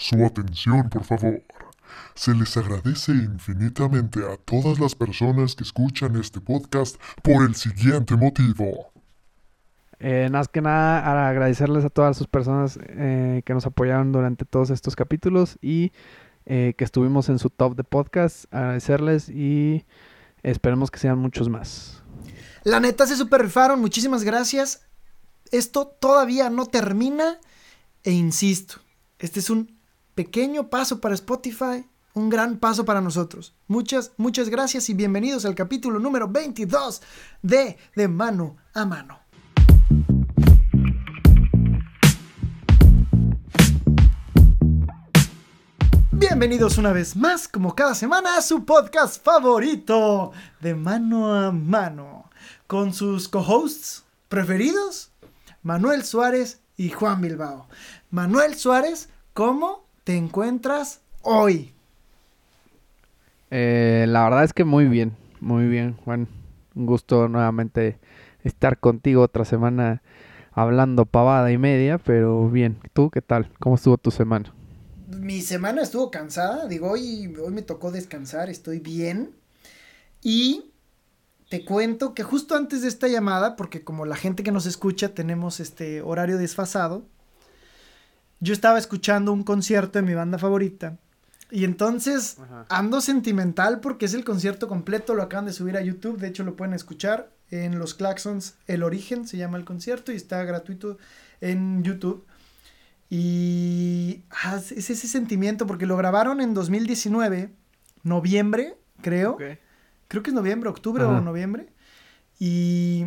Su atención, por favor. Se les agradece infinitamente a todas las personas que escuchan este podcast por el siguiente motivo. Eh, más que nada, agradecerles a todas sus personas eh, que nos apoyaron durante todos estos capítulos y eh, que estuvimos en su top de podcast. Agradecerles y esperemos que sean muchos más. La neta se super rifaron, muchísimas gracias. Esto todavía no termina e insisto, este es un pequeño paso para Spotify, un gran paso para nosotros. Muchas, muchas gracias y bienvenidos al capítulo número 22 de De Mano a Mano. Bienvenidos una vez más, como cada semana, a su podcast favorito, De Mano a Mano, con sus co-hosts preferidos, Manuel Suárez y Juan Bilbao. Manuel Suárez, ¿cómo te encuentras hoy? Eh, la verdad es que muy bien, muy bien, Juan. Un gusto nuevamente estar contigo otra semana hablando pavada y media, pero bien. ¿Tú qué tal? ¿Cómo estuvo tu semana? Mi semana estuvo cansada, digo, hoy, hoy me tocó descansar, estoy bien. Y te cuento que justo antes de esta llamada, porque como la gente que nos escucha tenemos este horario desfasado, yo estaba escuchando un concierto de mi banda favorita. Y entonces ando sentimental porque es el concierto completo, lo acaban de subir a YouTube, de hecho lo pueden escuchar en Los Claxons, El Origen se llama el concierto y está gratuito en YouTube. Y ah, es ese sentimiento porque lo grabaron en 2019, noviembre, creo creo que es noviembre, octubre o noviembre. Y,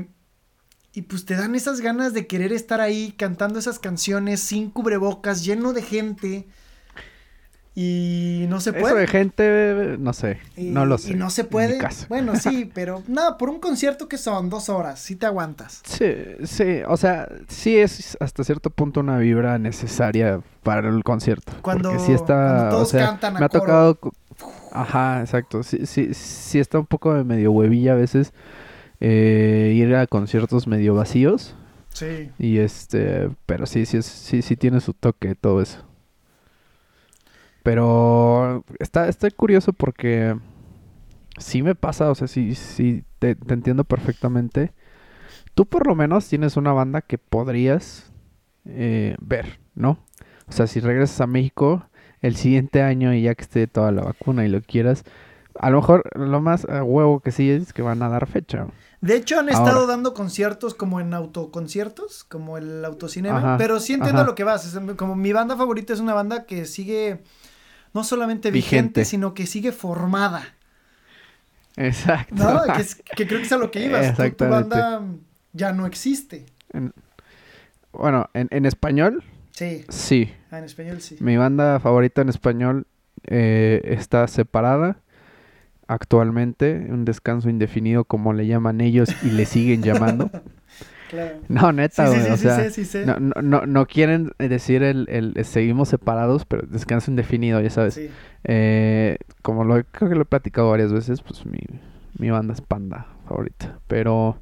y pues te dan esas ganas de querer estar ahí cantando esas canciones sin cubrebocas, lleno de gente. Y no se puede. Eso de gente, no sé, no lo sé. Y no se puede. Bueno, sí, pero nada, por un concierto que son dos horas, sí te aguantas. Sí, sí, o sea, sí es hasta cierto punto una vibra necesaria para el concierto. Cuando, porque sí está, todos o sea, cantan me ha tocado Ajá, exacto. Sí, sí, sí está un poco de medio huevilla a veces eh, ir a conciertos medio vacíos. Sí. Y este, pero sí, sí, sí, sí tiene su toque todo eso. Pero está, está curioso porque sí me pasa, o sea, sí, sí, te, te entiendo perfectamente. Tú por lo menos tienes una banda que podrías eh, ver, ¿no? O sea, si regresas a México, el siguiente año y ya que esté toda la vacuna y lo quieras, a lo mejor lo más huevo que sí es que van a dar fecha. De hecho, han estado dando conciertos como en autoconciertos, como el autocinema, pero sí entiendo lo que vas. como mi banda favorita es una banda que sigue no solamente vigente, sino que sigue formada. Exacto. ¿No? Que, creo que es a lo que ibas. Tu, tu banda ya no existe. bueno, en, en español Sí. Sí. Ah, en español sí. Mi banda favorita en español eh, está separada actualmente, un descanso indefinido como le llaman ellos y le siguen llamando. claro. No, neta, güey. o sea, no, no, no, quieren decir el, el, seguimos separados, pero descanso indefinido, ya sabes. Eh, como lo creo que lo he platicado varias veces, pues mi, mi banda es Panda favorita. Pero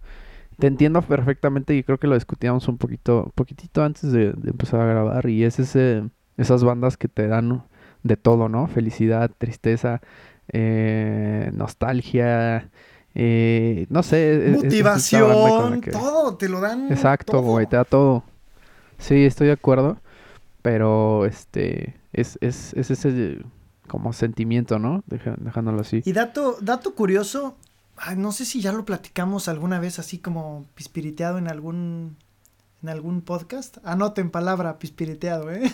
te entiendo perfectamente y creo que lo discutíamos un poquito, poquitito antes de, empezar a grabar y es ese, esas bandas que te dan de todo, ¿no? Felicidad, tristeza, eh, nostalgia, eh, no sé. Motivación, todo, te lo dan. Exacto, güey, te da todo. Sí, estoy de acuerdo, pero este, es, es, es ese como sentimiento, ¿no? dejándolo así. Y dato, dato curioso, no sé si ya lo platicamos alguna vez así como pispiriteado en algún en algún podcast. Anoten palabra pispiriteado, ¿eh?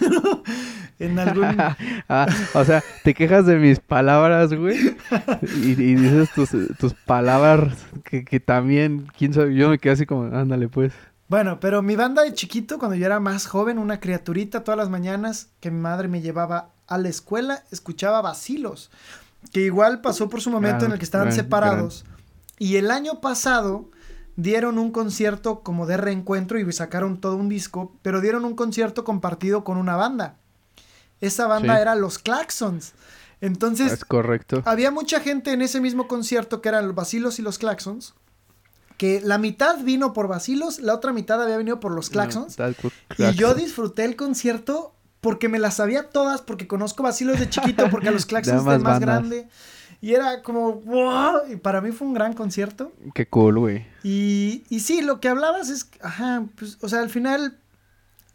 en algún... ah, o sea, te quejas de mis palabras, güey. Y, dices tus, tus palabras que, que, también, quién sabe, yo me quedé así como, ándale pues. Bueno, pero mi banda de chiquito, cuando yo era más joven, una criaturita todas las mañanas que mi madre me llevaba a la escuela, escuchaba vacilos. Que igual pasó por su momento en el que estaban separados. Y el año pasado dieron un concierto como de reencuentro y sacaron todo un disco, pero dieron un concierto compartido con una banda. Esa banda era Los Claxons. Entonces, es correcto. Había mucha gente en ese mismo concierto que eran los Basilos y los Claxons. Que la mitad vino por Basilos, la otra mitad había venido por los Claxons. y yo disfruté el concierto porque me las sabía todas, porque conozco vacilos de chiquito, porque a los Claxons de más grande. Y era como, wow, y para mí fue un gran concierto. Qué cool, güey. Y, y sí, lo que hablabas es, ajá, pues, o sea, al final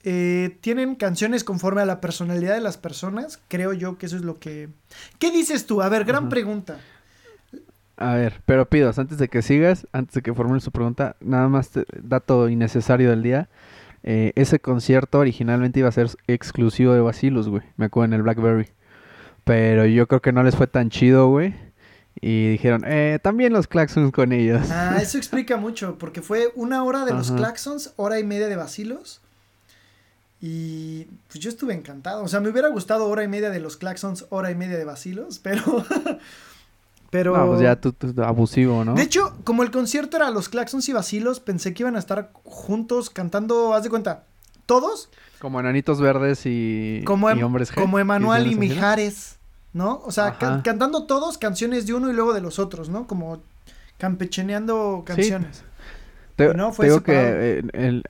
eh, tienen canciones conforme a la personalidad de las personas. Creo yo que eso es lo que... ¿Qué dices tú? A ver, gran pregunta. A ver, pero pidos, antes de que sigas, antes de que formules su pregunta, nada más dato innecesario del día. Eh, ese concierto originalmente iba a ser exclusivo de Basilos, güey. Me acuerdo en el Blackberry. Pero yo creo que no les fue tan chido, güey. Y dijeron, eh, también los Claxons con ellos. Ah, eso explica mucho, porque fue una hora de los Claxons, hora y media de Basilos. Y pues yo estuve encantado. O sea, me hubiera gustado hora y media de los Claxons, hora y media de Basilos, pero. pero. No, pues ya tú, abusivo, ¿no? De hecho, como el concierto era los Claxons y Basilos, pensé que iban a estar juntos cantando, haz de cuenta, todos. Como Enanitos Verdes y, como em, Hombres G. Como Emanuel y Mijares, ¿no? O sea, cantando todos canciones de uno y luego de los otros, ¿no? Como campecheneando canciones. no, fue que eh, el,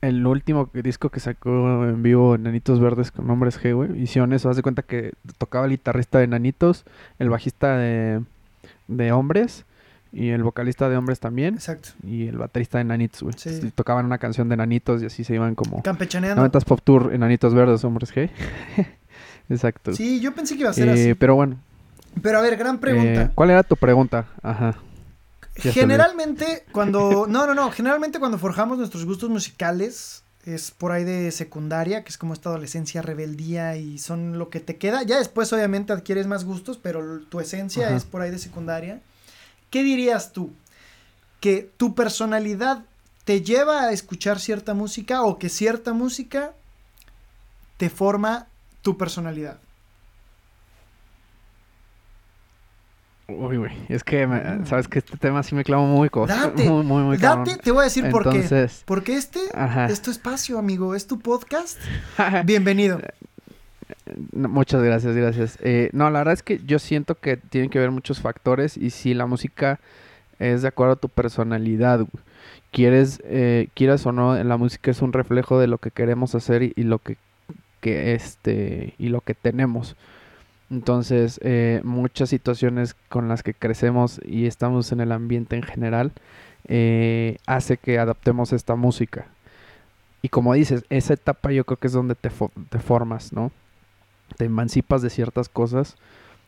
el último disco que sacó en vivo Nanitos Verdes con nombres G, güey, hicieron eso. Haz de cuenta que tocaba el guitarrista de Nanitos, el bajista de, de Hombres y el vocalista de Hombres también. Exacto. Y el baterista de Nanitos, güey. Sí. Tocaban una canción de Nanitos y así se iban como... Campechaneando. 90 Pop Tour, Nanitos Verdes, Hombres G. Exacto. Sí, yo pensé que iba a ser así. Eh, pero bueno. Pero a ver, gran pregunta. Eh, ¿Cuál era tu pregunta? Ajá. Generalmente, cuando. No, no, no. Generalmente, cuando forjamos nuestros gustos musicales, es por ahí de secundaria, que es como esta adolescencia, rebeldía y son lo que te queda. Ya después, obviamente, adquieres más gustos, pero tu esencia es por ahí de secundaria. ¿Qué dirías tú? ¿Que tu personalidad te lleva a escuchar cierta música o que cierta música te forma tu personalidad? Uy, güey, es que, sabes que este tema sí me clavo muy Date, muy, muy, muy Date, te voy a decir por qué. Porque este es tu espacio, amigo, es tu podcast. Bienvenido. Muchas gracias, gracias. Eh, no, la verdad es que yo siento que tienen que ver muchos factores y si la música es de acuerdo a tu personalidad, Quieres, eh, quieras o no, la música es un reflejo de lo que queremos hacer y, lo que, que este, y lo que tenemos. Entonces, eh, muchas situaciones con las que crecemos y estamos en el ambiente en general eh, hace que adaptemos esta música. Y como dices, esa etapa yo creo que es donde te formas, ¿no? Te emancipas de ciertas cosas,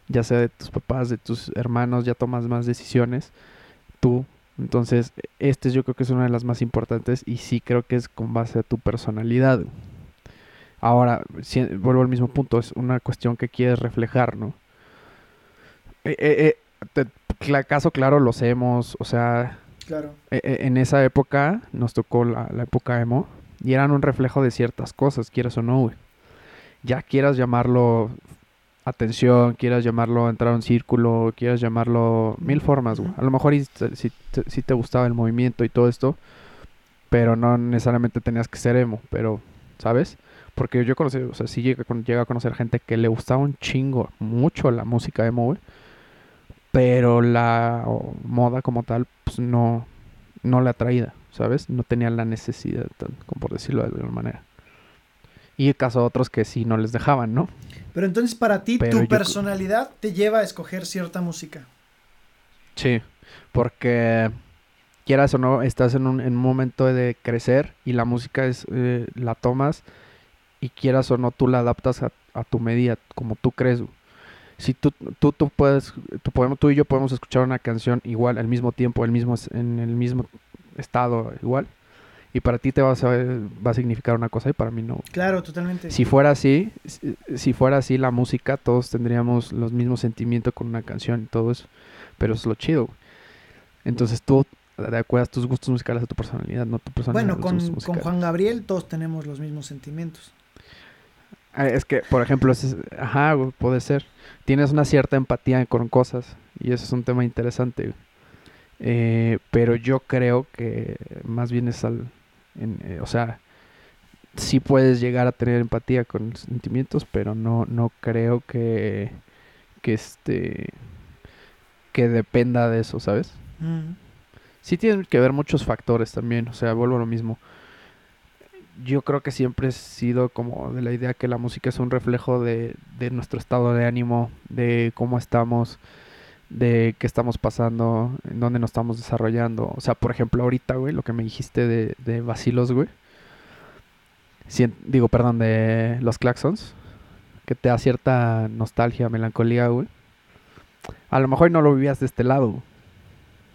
ya sea de tus papás, de tus hermanos, ya tomas más decisiones, tú. Entonces, este yo creo que es una de las más importantes y sí creo que es con base a tu personalidad. Ahora, vuelvo al mismo punto, es una cuestión que quieres reflejar, ¿no? Eh, eh, eh caso claro, lo hacemos, o sea, claro. Eh, en esa época nos tocó la, época emo y eran un reflejo de ciertas cosas, quieras o no, güey. Ya quieras llamarlo atención, quieras llamarlo entrar a un círculo, quieras llamarlo mil formas, güey. A lo mejor si, si te gustaba el movimiento y todo esto, pero no necesariamente tenías que ser emo, pero, ¿sabes? Porque yo conocí, o sea, sí llega, a conocer gente que le gustaba un chingo, mucho la música emo, güey. Pero la moda como tal, pues no, no le atraía, ¿sabes? No tenía la necesidad, como por decirlo de alguna manera. Y el caso de otros que sí no les dejaban, ¿no? Pero entonces para ti, tu personalidad te lleva a escoger cierta música. Sí, porque quieras o no, estás en un, en un momento de crecer y la música es, eh, la tomas y quieras o no, tú la adaptas a, tu medida, como tú crees. Si tú, tú, tú puedes, tú, podemos, tú y yo podemos escuchar una canción igual, al mismo tiempo, el mismo, en el mismo estado, igual, y para ti te va a, va a significar una cosa y para mí no. Claro, totalmente. Si fuera así, si, fuera así la música, todos tendríamos los mismos sentimientos con una canción y todo eso, pero es lo chido. Entonces tú de acuerdo a tus gustos musicales a tu personalidad, no tu personalidad. Bueno, con, con Juan Gabriel todos tenemos los mismos sentimientos. Ah, es que, por ejemplo, ajá, puede ser. Tienes una cierta empatía con cosas y eso es un tema interesante. Eh, pero yo creo que más bien es al... Eh, o sea, sí puedes llegar a tener empatía con sentimientos, pero no, no creo que, que este que dependa de eso, ¿sabes? Mm. Sí tienen que ver muchos factores también, o sea, vuelvo a lo mismo yo creo que siempre he sido como de la idea que la música es un reflejo de, de nuestro estado de ánimo, de cómo estamos, de qué estamos pasando, en dónde nos estamos desarrollando. O sea, por ejemplo, ahorita, güey, lo que me dijiste de, de Vacilos, güey. digo, perdón, de los Claxons, que te da cierta nostalgia, melancolía, güey. A lo mejor no lo vivías de este lado,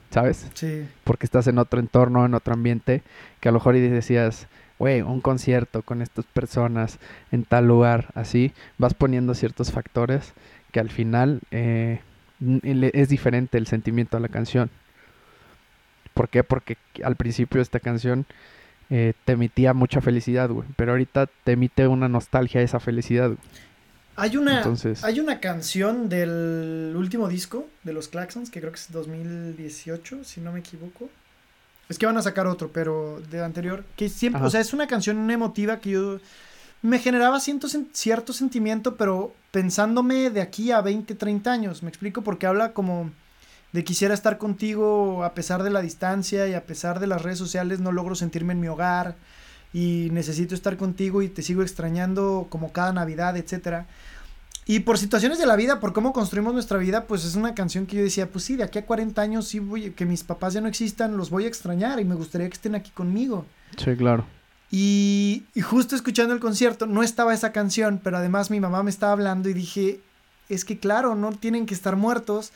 ¿sabes? Sí. Porque estás en otro entorno, en otro ambiente, que a lo mejor y decías, güey, un concierto con estas personas en tal lugar, así, vas poniendo ciertos factores que al final eh, es diferente el sentimiento de la canción. ¿Por qué? Porque al principio esta canción eh, te emitía mucha felicidad, güey, pero ahorita te emite una nostalgia a esa felicidad. Hay una, hay una canción del último disco de los Claxons, que creo que es 2018, si no me equivoco. Es que van a sacar otro, pero de anterior. Que siempre, o sea, es una canción emotiva que yo me generaba cierto, sentimiento, pero pensándome de aquí a 20, 30 años. Me explico porque habla como de quisiera estar contigo a pesar de la distancia y a pesar de las redes sociales, no logro sentirme en mi hogar y necesito estar contigo y te sigo extrañando como cada Navidad, etcétera. Y por situaciones de la vida, por cómo construimos nuestra vida, pues es una canción que yo decía, pues sí, de aquí a 40 años sí voy, que mis papás ya no existan, los voy a extrañar y me gustaría que estén aquí conmigo. Sí, claro. Y, y justo escuchando el concierto, no estaba esa canción, pero además mi mamá me estaba hablando y dije, es que claro, no tienen que estar muertos.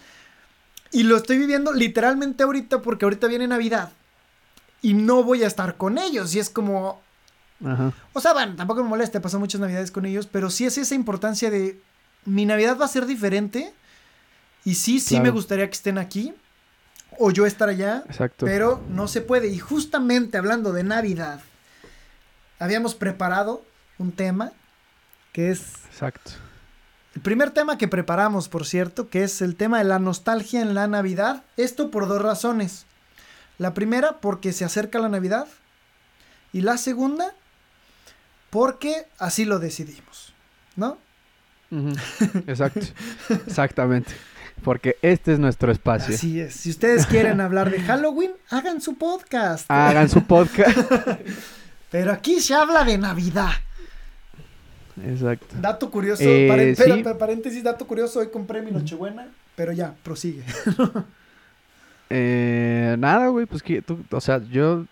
Y lo estoy viviendo literalmente ahorita porque ahorita viene Navidad y no voy a estar con ellos. Y es como... Ajá. O sea, bueno, tampoco me molesta, paso muchas Navidades con ellos, pero sí es esa importancia de mi Navidad va a ser diferente. Y sí, sí me gustaría que estén aquí. O yo estar allá. Exacto. Pero no se puede. Y justamente hablando de Navidad, habíamos preparado un tema que es. Exacto. El primer tema que preparamos, por cierto, que es el tema de la nostalgia en la Navidad. Esto por dos razones. La primera, porque se acerca la Navidad. Y la segunda, porque así lo decidimos. ¿No? Exacto, exactamente. Porque este es nuestro espacio. Así es. Si ustedes quieren hablar de Halloween, hagan su podcast. Hagan su podcast. Pero aquí se habla de Navidad. Exacto. Dato curioso, eh, paréntesis, dato curioso, hoy compré mi Nochebuena, pero ya, prosigue. eh, nada, güey, pues que tú, o sea, yo,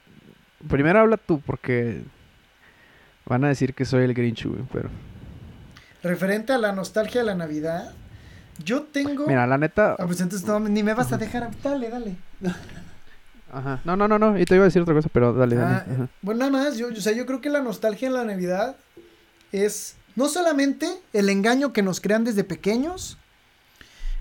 primero habla tú, porque van a decir que soy el Grinch, güey, pero referente a la nostalgia de la Navidad, yo tengo. Mira, la neta. Ah, pues entonces ni me vas a dejar. Dale, dale. Ajá. No, no, no, no. Y te iba a decir otra cosa, pero dale, dale. Ah, bueno, nada más. Yo, o sea, yo creo que la nostalgia en la Navidad es no solamente el engaño que nos crean desde pequeños,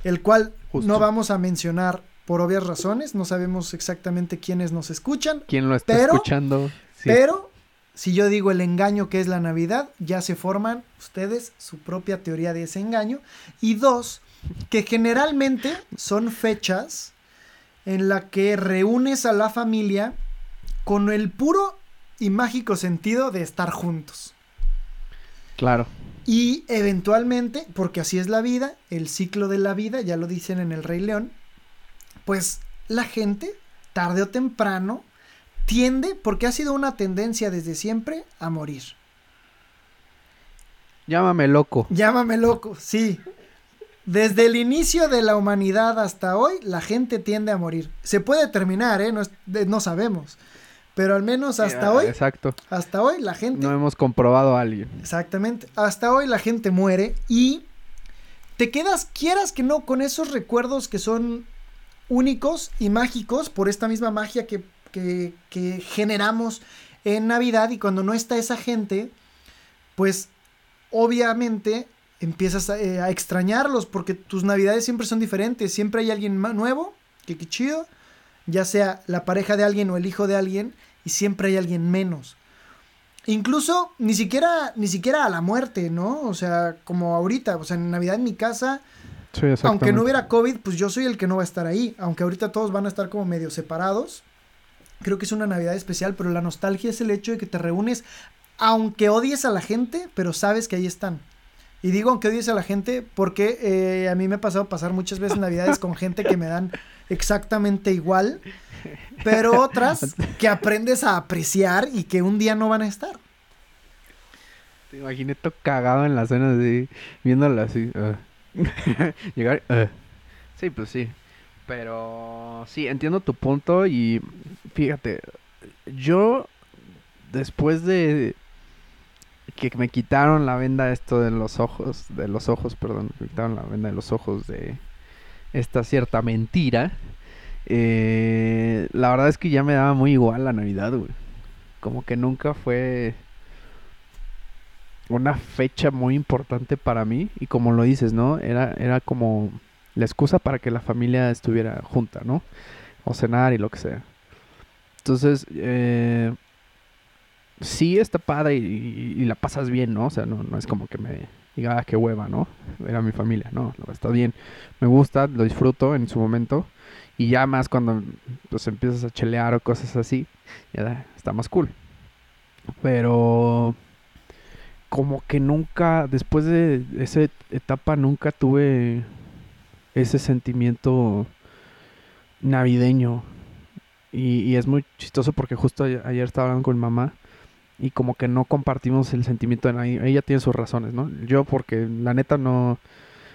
el cual no vamos a mencionar por obvias razones. No sabemos exactamente quiénes nos escuchan. ¿Quién lo está escuchando? Pero si yo digo el engaño que es la Navidad, ya se forman ustedes su propia teoría de ese engaño. Y dos, que generalmente son fechas en la que reúnes a la familia con el puro y mágico sentido de estar juntos. Claro. Y eventualmente, porque así es la vida, el ciclo de la vida, ya lo dicen en el Rey León, pues la gente, tarde o temprano, tiende, porque ha sido una tendencia desde siempre, a morir. Llámame loco. Llámame loco, sí. Desde el inicio de la humanidad hasta hoy, la gente tiende a morir. Se puede terminar, ¿eh? No, sabemos. Pero al menos hasta hoy. Exacto. Hasta hoy la gente. No hemos comprobado a alguien. Exactamente. Hasta hoy la gente muere y te quedas, quieras que no, con esos recuerdos que son únicos y mágicos por esta misma magia que que, generamos en Navidad y cuando no está esa gente, pues obviamente empiezas a, extrañarlos porque tus navidades siempre son diferentes, siempre hay alguien nuevo, que qué chido, ya sea la pareja de alguien o el hijo de alguien, y siempre hay alguien menos. Incluso ni siquiera, ni siquiera a la muerte, ¿no? O sea, como ahorita, o sea, en Navidad en mi casa, aunque no hubiera COVID, pues yo soy el que no va a estar ahí, aunque ahorita todos van a estar como medio separados creo que es una Navidad especial, pero la nostalgia es el hecho de que te reúnes, aunque odies a la gente, pero sabes que ahí están. Y digo aunque odies a la gente porque eh, a mí me ha pasado pasar muchas veces Navidades con gente que me dan exactamente igual, pero otras que aprendes a apreciar y que un día no van a estar. Te imaginé todo cagado en la cena, así, viéndola así. Ah. Llegar. Ah. Sí, pues sí. Pero sí, entiendo tu punto y fíjate, yo después de que me quitaron la venda esto de los ojos, de los ojos, perdón, me quitaron la venda de los ojos de esta cierta mentira, eh, la verdad es que ya me daba muy igual la Navidad, güey. Como que nunca fue una fecha muy importante para mí y como lo dices, ¿no? Era, era como la excusa para que la familia estuviera junta, ¿no? O cenar y lo que sea. Entonces, eh, sí está padre y, la pasas bien, ¿no? O sea, no, no es como que me diga, ah, qué hueva, ¿no? Era mi familia, no, está bien. Me gusta, lo disfruto en su momento. Y ya más cuando pues empiezas a chelear o cosas así, ya está más cool. Pero como que nunca, después de esa etapa, nunca tuve ese sentimiento navideño. Y, es muy chistoso porque justo ayer, estaba hablando con mi mamá y como que no compartimos el sentimiento de Navidad. Ella tiene sus razones, ¿no? Yo porque la neta no,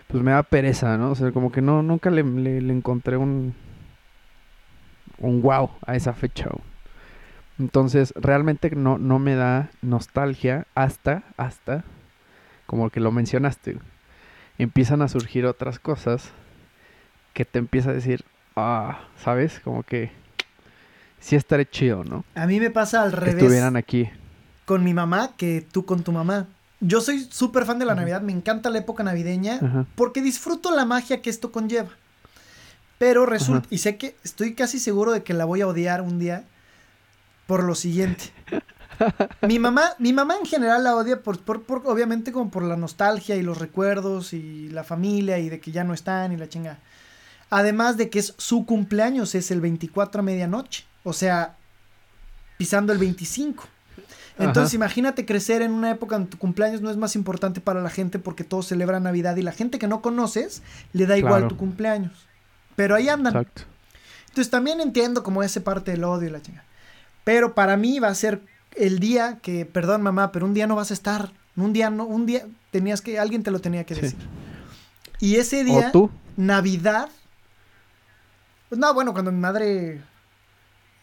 pues me da pereza, ¿no? O sea, como que no, nunca le, le, encontré un, un wow a esa fecha. Entonces, realmente no, no me da nostalgia hasta, hasta, como que lo mencionaste, empiezan a surgir otras cosas que te empieza a decir, ah, ¿sabes? Como que sí estaré chido, ¿no? A mí me pasa al revés. Que estuvieran aquí. Con mi mamá que tú con tu mamá. Yo soy súper fan de la Navidad, me encanta la época navideña porque disfruto la magia que esto conlleva. Pero resulta, y sé que estoy casi seguro de que la voy a odiar un día por lo siguiente. mi mamá, mi mamá en general la odia por, por, obviamente como por la nostalgia y los recuerdos y la familia y de que ya no están y la chinga. Además de que es su cumpleaños, es el 24 a medianoche. O sea, pisando el 25. Entonces imagínate crecer en una época en tu cumpleaños no es más importante para la gente porque todos celebran Navidad y la gente que no conoces le da igual tu cumpleaños. Pero ahí andan. Exacto. Entonces también entiendo como ese parte del odio y la chinga. Pero para mí va a ser el día que, perdón mamá, pero un día no vas a estar. Un día no, un día tenías que, alguien te lo tenía que decir. Y ese día, Navidad. Pues no, bueno, cuando mi madre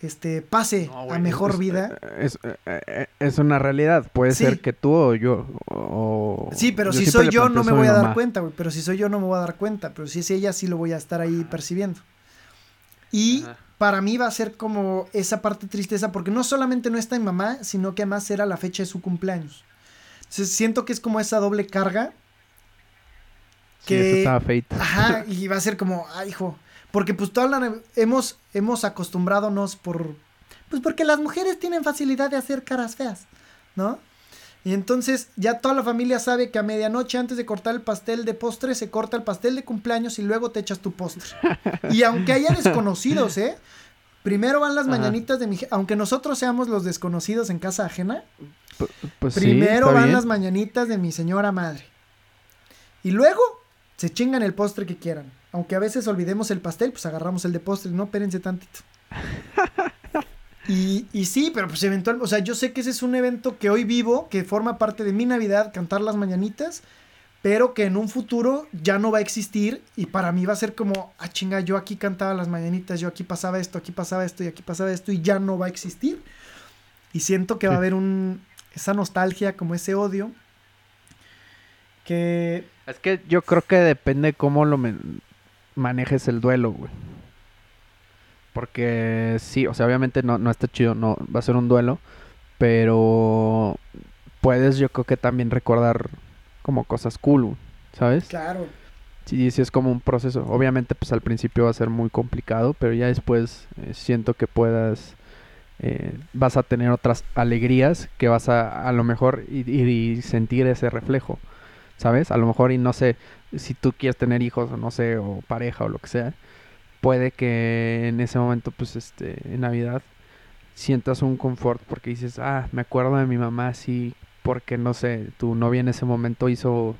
este, pase a mejor vida. Eh, eh, eh, es, una realidad. Puede ser que tú o yo. sí, pero si soy yo no me voy a dar cuenta, güey. Pero si soy yo no me voy a dar cuenta. Pero si es ella sí lo voy a estar ahí percibiendo. Y para mí va a ser como esa parte tristeza porque no solamente no está en mamá, sino que además era la fecha de su cumpleaños. Entonces siento que es como esa doble carga. Que, sí, estaba feita. Ajá, y va a ser como, ay, hijo. Porque pues toda la, hemos, hemos acostumbradonos por... Pues porque las mujeres tienen facilidad de hacer caras feas, ¿no? Y entonces ya toda la familia sabe que a medianoche antes de cortar el pastel de postre se corta el pastel de cumpleaños y luego te echas tu postre. Y aunque haya desconocidos, ¿eh? Primero van las mañanitas de mi... Aunque nosotros seamos los desconocidos en casa ajena, pues primero van las mañanitas de mi señora madre. Y luego se chingan el postre que quieran. Aunque a veces olvidemos el pastel, pues agarramos el de postre. No, espérense tantito. Y, y sí, pero pues eventualmente, o sea, yo sé que ese es un evento que hoy vivo, que forma parte de mi Navidad, cantar las mañanitas, pero que en un futuro ya no va a existir y para mí va a ser como, ah, chinga, yo aquí cantaba las mañanitas, yo aquí pasaba esto, aquí pasaba esto y aquí pasaba esto y ya no va a existir. Y siento que va a haber un, esa nostalgia, como ese odio, que... Es que yo creo que depende cómo lo manejes el duelo, güey. Porque sí, o sea, obviamente no, no está chido, no va a ser un duelo, pero puedes yo creo que también recordar como cosas cool, ¿sabes? Claro. Sí, sí, es como un proceso. Obviamente, pues al principio va a ser muy complicado, pero ya después eh, siento que puedas, eh, vas a tener otras alegrías que vas a a lo mejor ir y sentir ese reflejo, ¿sabes? A lo mejor y no sé, si tú quieres tener hijos o no sé, o pareja o lo que sea, puede que en ese momento, pues, este, en Navidad, sientas un confort porque dices, ah, me acuerdo de mi mamá así, porque no sé, tu novia en ese momento hizo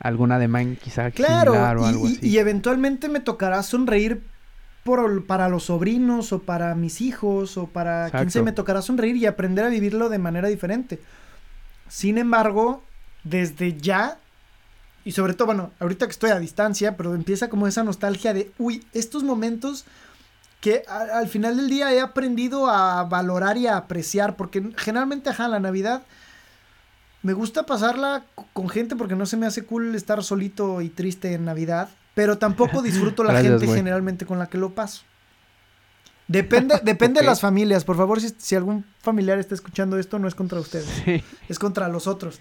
alguna demanda quizá claro, o algo y, así. Y eventualmente me tocará sonreír por, para los sobrinos o para mis hijos o para quien se me tocará sonreír y aprender a vivirlo de manera diferente. Sin embargo, desde ya, y sobre todo, bueno, ahorita que estoy a distancia, pero empieza como esa nostalgia de, uy, estos momentos que al final del día he aprendido a valorar y a apreciar, porque generalmente, ajá, la Navidad me gusta pasarla con gente porque no se me hace cool estar solito y triste en Navidad, pero tampoco disfruto la gente generalmente con la que lo paso. Depende, depende de las familias. Por favor, si, algún familiar está escuchando esto, no es contra ustedes. Es contra los otros.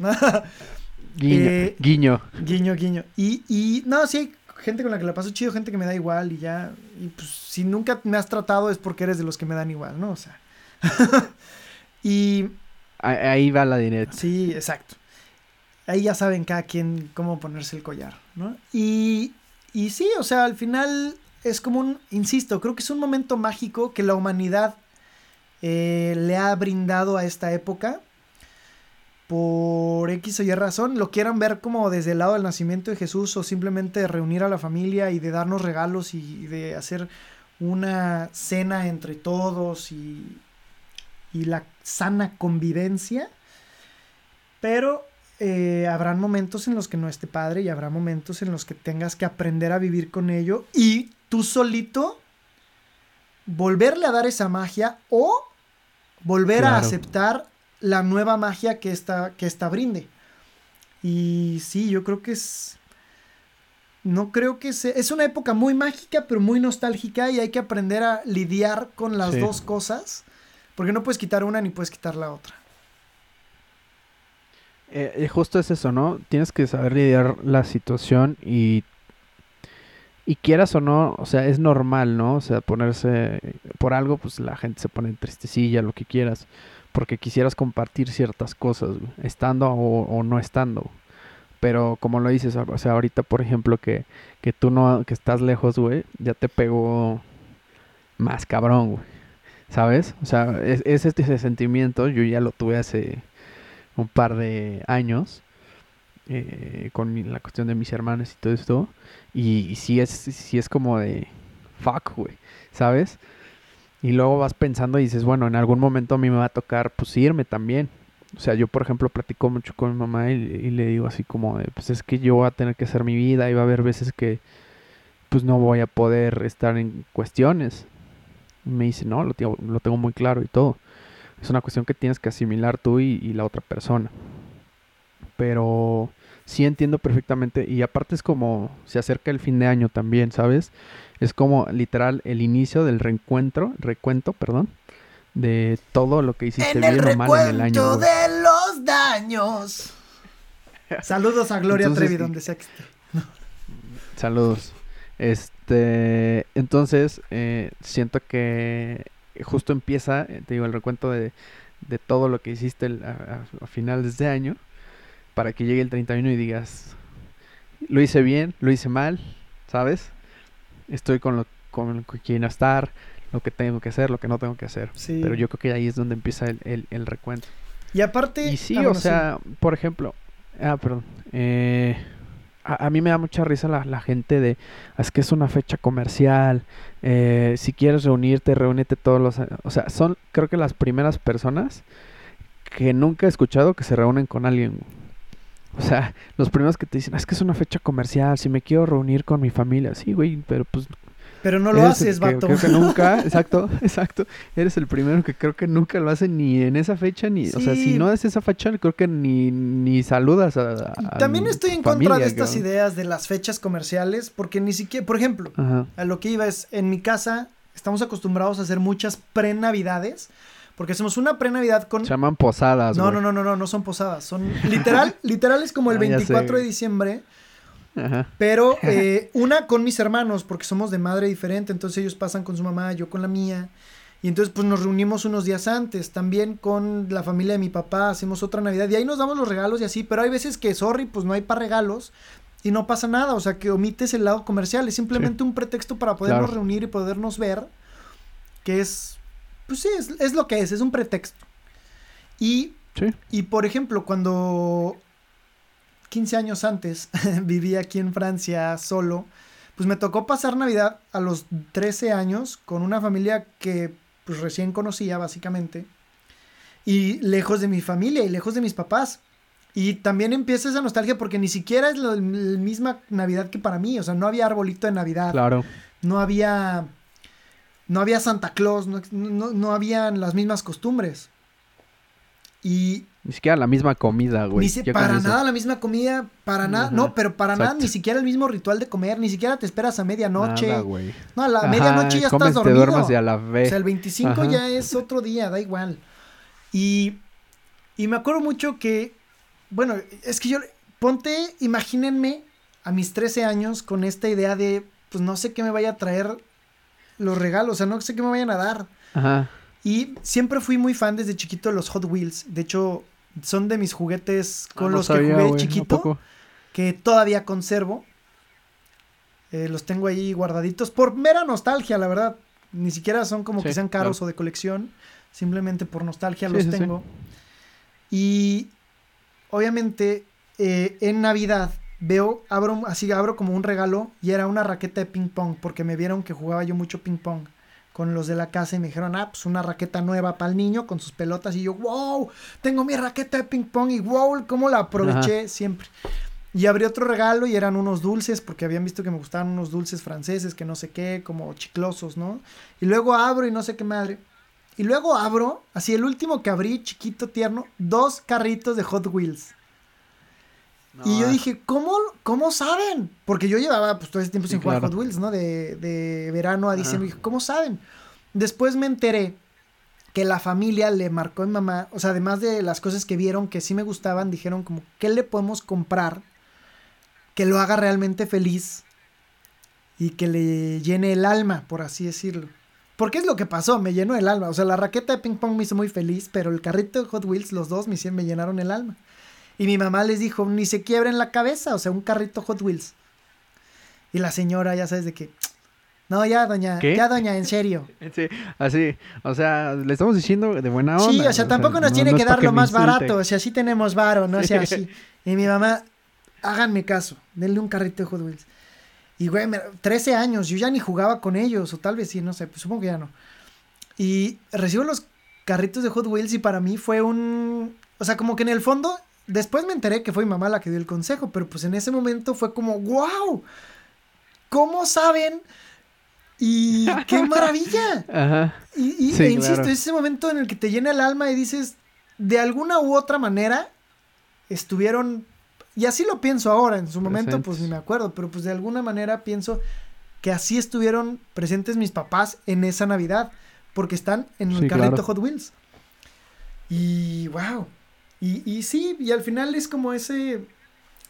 Guiño, eh, guiño. Guiño, guiño. Y, y no, sí hay gente con la que la paso chido, gente que me da igual y ya. Y pues si nunca me has tratado es porque eres de los que me dan igual, ¿no? O sea. y Ahí va la dinero. Sí, exacto. Ahí ya saben cada quien cómo ponerse el collar, ¿no? Y, y sí, o sea, al final es como un, insisto, creo que es un momento mágico que la humanidad eh, le ha brindado a esta época. Por X o Y razón, lo quieran ver como desde el lado del nacimiento de Jesús o simplemente reunir a la familia y de darnos regalos y de hacer una cena entre todos y, y la sana convivencia, pero eh, habrán momentos en los que no esté padre y habrá momentos en los que tengas que aprender a vivir con ello y tú solito volverle a dar esa magia o volver a aceptar la nueva magia que esta, que esta brinde. Y sí, yo creo que es... No creo que sea... Es una época muy mágica, pero muy nostálgica y hay que aprender a lidiar con las dos cosas porque no puedes quitar una ni puedes quitar la otra. Eh, eh, justo es eso, ¿no? Tienes que saber lidiar la situación y y quieras o no, o sea, es normal, ¿no? O sea, ponerse por algo, pues la gente se pone tristecilla, lo que quieras, porque quisieras compartir ciertas cosas, estando o, no estando. Pero como lo dices, o sea, ahorita, por ejemplo, que, que tú no, que estás lejos, güey, ya te pegó más cabrón, güey. ¿sabes? O sea, es, ese sentimiento, yo ya lo tuve hace un par de años. Eh, con la cuestión de mis hermanos y todo esto. Y, sí, es, sí es como de fuck, güey, ¿sabes? Y luego vas pensando y dices, bueno, en algún momento a mí me va a tocar pues irme también. O sea, yo por ejemplo platico mucho con mi mamá y, y, le digo así como de, pues es que yo voy a tener que hacer mi vida y va a haber veces que pues no voy a poder estar en cuestiones, me dice, no, lo tengo, lo tengo muy claro y todo. Es una cuestión que tienes que asimilar tú y, la otra persona. Pero sí entiendo perfectamente. Y aparte es como se acerca el fin de año también, ¿sabes? Es como literal el inicio del reencuentro, recuento, perdón, de todo lo que hiciste bien o mal en el año. de los daños. Saludos a Gloria Trevi, donde sea que esté. Saludos. Este, entonces, eh, siento que justo empieza, eh, te digo, el recuento de, de todo lo que hiciste a, a, finales de año, para que llegue el 31 y digas, lo hice bien, lo hice mal, ¿sabes? Estoy con lo con que quiero estar, lo que tengo que hacer, lo que no tengo que hacer. Pero yo creo que ahí es donde empieza el, el, recuento. Y aparte... Y sí, ah, o sea, por ejemplo... Ah, perdón. Eh, a, mí me da mucha risa la, gente de, es que es una fecha comercial, eh, si quieres reunirte, reúnete todos los... O sea, son creo que las primeras personas que nunca he escuchado que se reúnen con alguien. O sea, los primeros que te dicen, es que es una fecha comercial, si me quiero reunir con mi familia, sí, güey, pero pues pero no lo haces, vato. Creo que nunca, exacto, exacto. Eres el primero que creo que nunca lo hace ni en esa fecha, ni, o sea, si no es esa fecha, creo que ni, ni saludas a, También estoy en contra de estas ideas de las fechas comerciales, porque ni siquiera, por ejemplo, a lo que iba es, en mi casa estamos acostumbrados a hacer muchas pre-navidades. Porque hacemos una pre-navidad con... Se llaman posadas, No, no, no, no, no, no son posadas. Son literal, literal es como el 24 ah, de diciembre pero eh, una con mis hermanos, porque somos de madre diferente, entonces ellos pasan con su mamá, yo con la mía. Y entonces pues nos reunimos unos días antes, también con la familia de mi papá, hacemos otra Navidad y ahí nos damos los regalos y así, pero hay veces que, sorry, pues no hay para regalos y no pasa nada, o sea que omites el lado comercial, es simplemente un pretexto para podernos reunir y podernos ver, que es, pues sí, es, lo que es, es un pretexto. Y, y por ejemplo, cuando 15 años antes, vivía aquí en Francia solo, pues me tocó pasar Navidad a los 13 años con una familia que pues recién conocía básicamente y lejos de mi familia y lejos de mis papás. Y también empieza esa nostalgia porque ni siquiera es la, misma Navidad que para mí. O sea, no había arbolito de Navidad. Claro. No había. No había Santa Claus. No, no, no habían las mismas costumbres. Y ni siquiera la misma comida, güey. Ni para nada la misma comida, para nada, no, pero para nada, ni siquiera el mismo ritual de comer, ni siquiera te esperas a medianoche. Nada, güey. No, a la medianoche ya estás dormido. Te duermas a la. O sea, el 25 ya es otro día, da igual. Y, y me acuerdo mucho que, bueno, es que yo, ponte, imagínense a mis 13 años con esta idea de, pues no sé qué me vaya a traer los regalos, o sea, no sé qué me vayan a dar. Ajá. Y siempre fui muy fan desde chiquito de los Hot Wheels. De hecho, son de mis juguetes con ah, los que jugué chiquito, que todavía conservo. Eh, los tengo ahí guardaditos por mera nostalgia, la verdad. Ni siquiera son como que sean caros o de colección. Simplemente por nostalgia los tengo. Y obviamente eh, en Navidad veo, abro así, abro como un regalo y era una raqueta de ping pong porque me vieron que jugaba yo mucho ping pong con los de la casa y me dijeron, ah, pues una raqueta nueva para el niño con sus pelotas. Y yo, wow, tengo mi raqueta de ping pong y wow, cómo la aproveché siempre. Y abrí otro regalo y eran unos dulces, porque habían visto que me gustaban unos dulces franceses, que no sé qué, como chiclosos, ¿no? Y luego abro y no sé qué madre. Y luego abro, así el último que abrí, chiquito, tierno, dos carritos de Hot Wheels. Y yo dije, ¿cómo, ¿cómo saben? Porque yo llevaba pues todo ese tiempo sin jugar Hot Wheels, ¿no? De, de verano a diciembre. Dije, ¿cómo saben? Después me enteré que la familia le marcó a mi mamá, o sea, además de las cosas que vieron que sí me gustaban, dijeron como, ¿qué le podemos comprar que lo haga realmente feliz y que le llene el alma, por así decirlo? Porque es lo que pasó, me llenó el alma. O sea, la raqueta de ping pong me hizo muy feliz, pero el carrito de Hot Wheels, los dos, me, me llenaron el alma. Y mi mamá les dijo, ni se quiebren la cabeza, o sea, un carrito Hot Wheels. Y la señora, ya sabes de qué. No, ya, doña, ya, doña, en serio. Sí, así, o sea, le estamos diciendo de buena onda. Sí, o sea, tampoco nos tiene que dar lo más barato, o sea, sí tenemos varo, no sea así. y mi mamá, háganme caso, denle un carrito de Hot Wheels. Y, güey, 13 años, yo ya ni jugaba con ellos, o tal vez sí, no sé, pues supongo que ya no. Y recibo los carritos de Hot Wheels y para mí fue un... O sea, como que en el fondo Después me enteré que fue mi mamá la que dio el consejo, pero pues en ese momento fue como, wow, ¿cómo saben? Y qué maravilla. Ajá. Y, e insisto, es ese momento en el que te llena el alma y dices, de alguna u otra manera, estuvieron, y así lo pienso ahora, en su momento pues ni me acuerdo, pero pues de alguna manera pienso que así estuvieron presentes mis papás en esa Navidad, porque están en el carrito Hot Wheels. Y wow, y, y sí, y al final es como ese,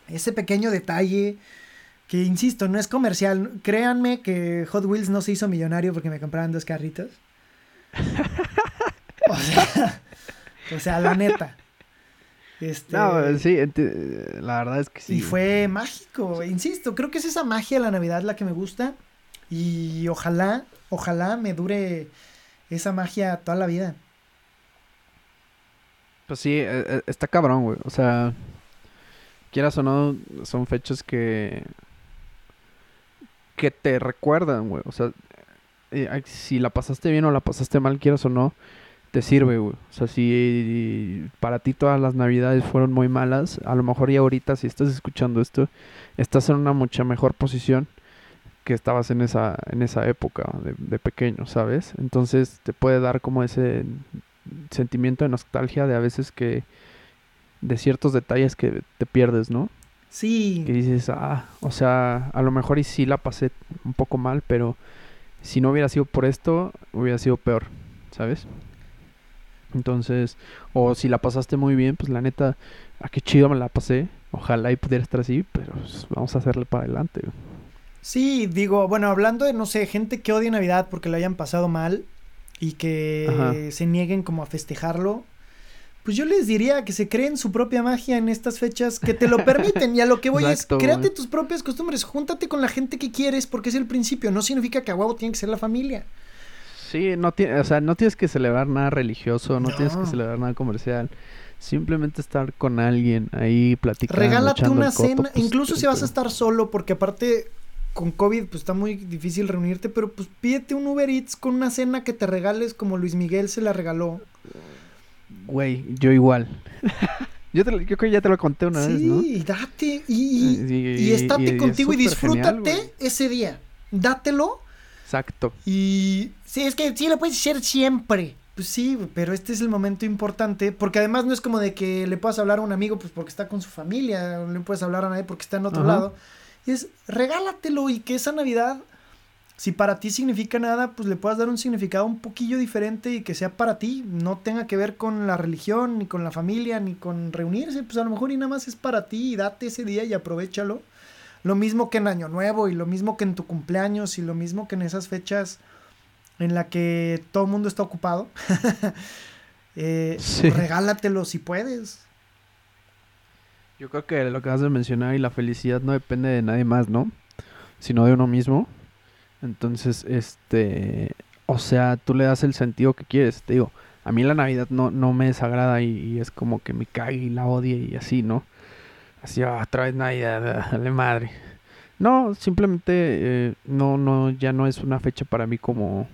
ese pequeño detalle que, insisto, no es comercial. Créanme que Hot Wheels no se hizo millonario porque me compraban dos carritos. o, sea, o sea, la neta. Este, no, sí, la verdad es que sí. Y fue mágico, insisto, creo que es esa magia de la Navidad la que me gusta. Y ojalá, ojalá me dure esa magia toda la vida. Pues sí, e, e, está cabrón, güey. O sea, quieras o no, son fechas que. que te recuerdan, güey. O sea, eh, si la pasaste bien o la pasaste mal, quieras o no, te sirve, güey. O sea, si para ti todas las navidades fueron muy malas, a lo mejor ya ahorita, si estás escuchando esto, estás en una mucha mejor posición que estabas en esa, en esa época de, de pequeño, ¿sabes? Entonces te puede dar como ese sentimiento de nostalgia de a veces que de ciertos detalles que te pierdes, ¿no? Sí. Que dices, ah, o sea, a lo mejor y sí la pasé un poco mal, pero si no hubiera sido por esto, hubiera sido peor, ¿sabes? Entonces, o si la pasaste muy bien, pues la neta, a ah, qué chido me la pasé. Ojalá y pudiera estar así, pero pues, vamos a hacerle para adelante. Sí, digo, bueno, hablando de, no sé, gente que odia Navidad porque lo hayan pasado mal, y que se nieguen como a festejarlo, pues yo les diría que se creen su propia magia en estas fechas que te lo permiten. Y a lo que voy es, créate tus propias costumbres, júntate con la gente que quieres porque es el principio, no significa que a huevo tiene que ser la familia. Sí, no tiene, o sea, no tienes que celebrar nada religioso, no, tienes que celebrar nada comercial. Simplemente estar con alguien ahí platicando. Regálate una cena, pues, incluso si vas a estar solo, porque aparte con COVID pues está muy difícil reunirte, pero pues pídete un Uber Eats con una cena que te regales como Luis Miguel se la regaló. Güey, yo igual. Yo, creo que ya te lo conté una vez, ¿no? Sí, date y, y, estate contigo y, disfrútate ese día. Dátelo. Exacto. Y sí, es que sí lo puedes hacer siempre. Pues sí, pero este es el momento importante, porque además no es como de que le puedas hablar a un amigo pues porque está con su familia, no le puedes hablar a nadie porque está en otro lado. Es regálatelo y que esa Navidad, si para ti significa nada, pues le puedas dar un significado un poquillo diferente y que sea para ti, no tenga que ver con la religión, ni con la familia, ni con reunirse, pues a lo mejor y nada más es para ti y date ese día y aprovechalo. Lo mismo que en Año Nuevo y lo mismo que en tu cumpleaños y lo mismo que en esas fechas en la que todo el mundo está ocupado. eh, Regálatelo si puedes. Yo creo que lo que vas de mencionar y la felicidad no depende de nadie más, ¿no? Sino de uno mismo. Entonces, este, o sea, tú le das el sentido que quieres. Te digo, a mí la Navidad no, no me desagrada y, es como que me cae y la odie y así, ¿no? Así, ah, otra vez Navidad, dale madre. No, simplemente eh, no, no, ya no es una fecha para mí como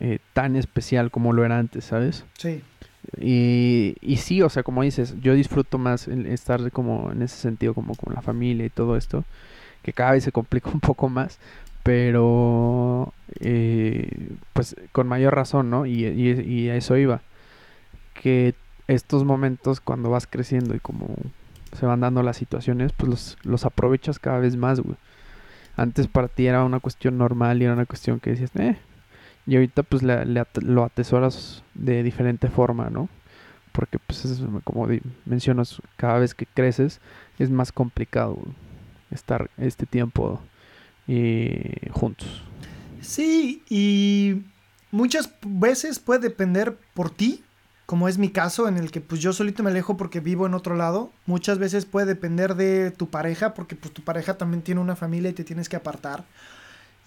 eh, tan especial como lo era antes, ¿sabes? Sí. Y, sí, o sea, como dices, yo disfruto más estar como en ese sentido, como con la familia y todo esto, que cada vez se complica un poco más, pero eh, pues con mayor razón, ¿no? Y, y, a eso iba, que estos momentos cuando vas creciendo y como se van dando las situaciones, pues los, los aprovechas cada vez más, güey. Antes para ti era una cuestión normal y era una cuestión que decías, eh, y ahorita pues lo atesoras de diferente forma, ¿no? Porque pues es, como mencionas, cada vez que creces es más complicado estar este tiempo eh, juntos. Sí, y muchas veces puede depender por ti, como es mi caso, en el que pues yo solito me alejo porque vivo en otro lado. Muchas veces puede depender de tu pareja, porque pues tu pareja también tiene una familia y te tienes que apartar.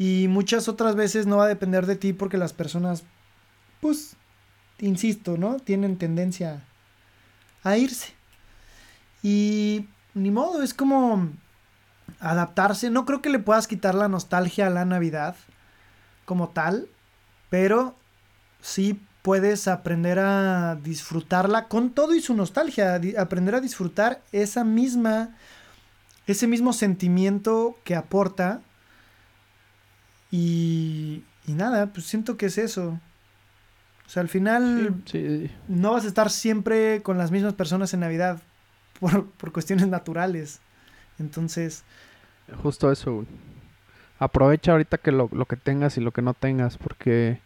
Y muchas otras veces no va a depender de ti porque las personas, pues, insisto, ¿no? Tienen tendencia a irse. Y ni modo, es como adaptarse. No creo que le puedas quitar la nostalgia a la Navidad como tal, pero sí puedes aprender a disfrutarla con todo y su nostalgia, aprender a disfrutar esa misma ese mismo sentimiento que aporta y, y nada, pues siento que es eso. O sea, al final no vas a estar siempre con las mismas personas en Navidad por, por cuestiones naturales. Entonces... Justo eso. Aprovecha ahorita que lo, lo que tengas y lo que no tengas, porque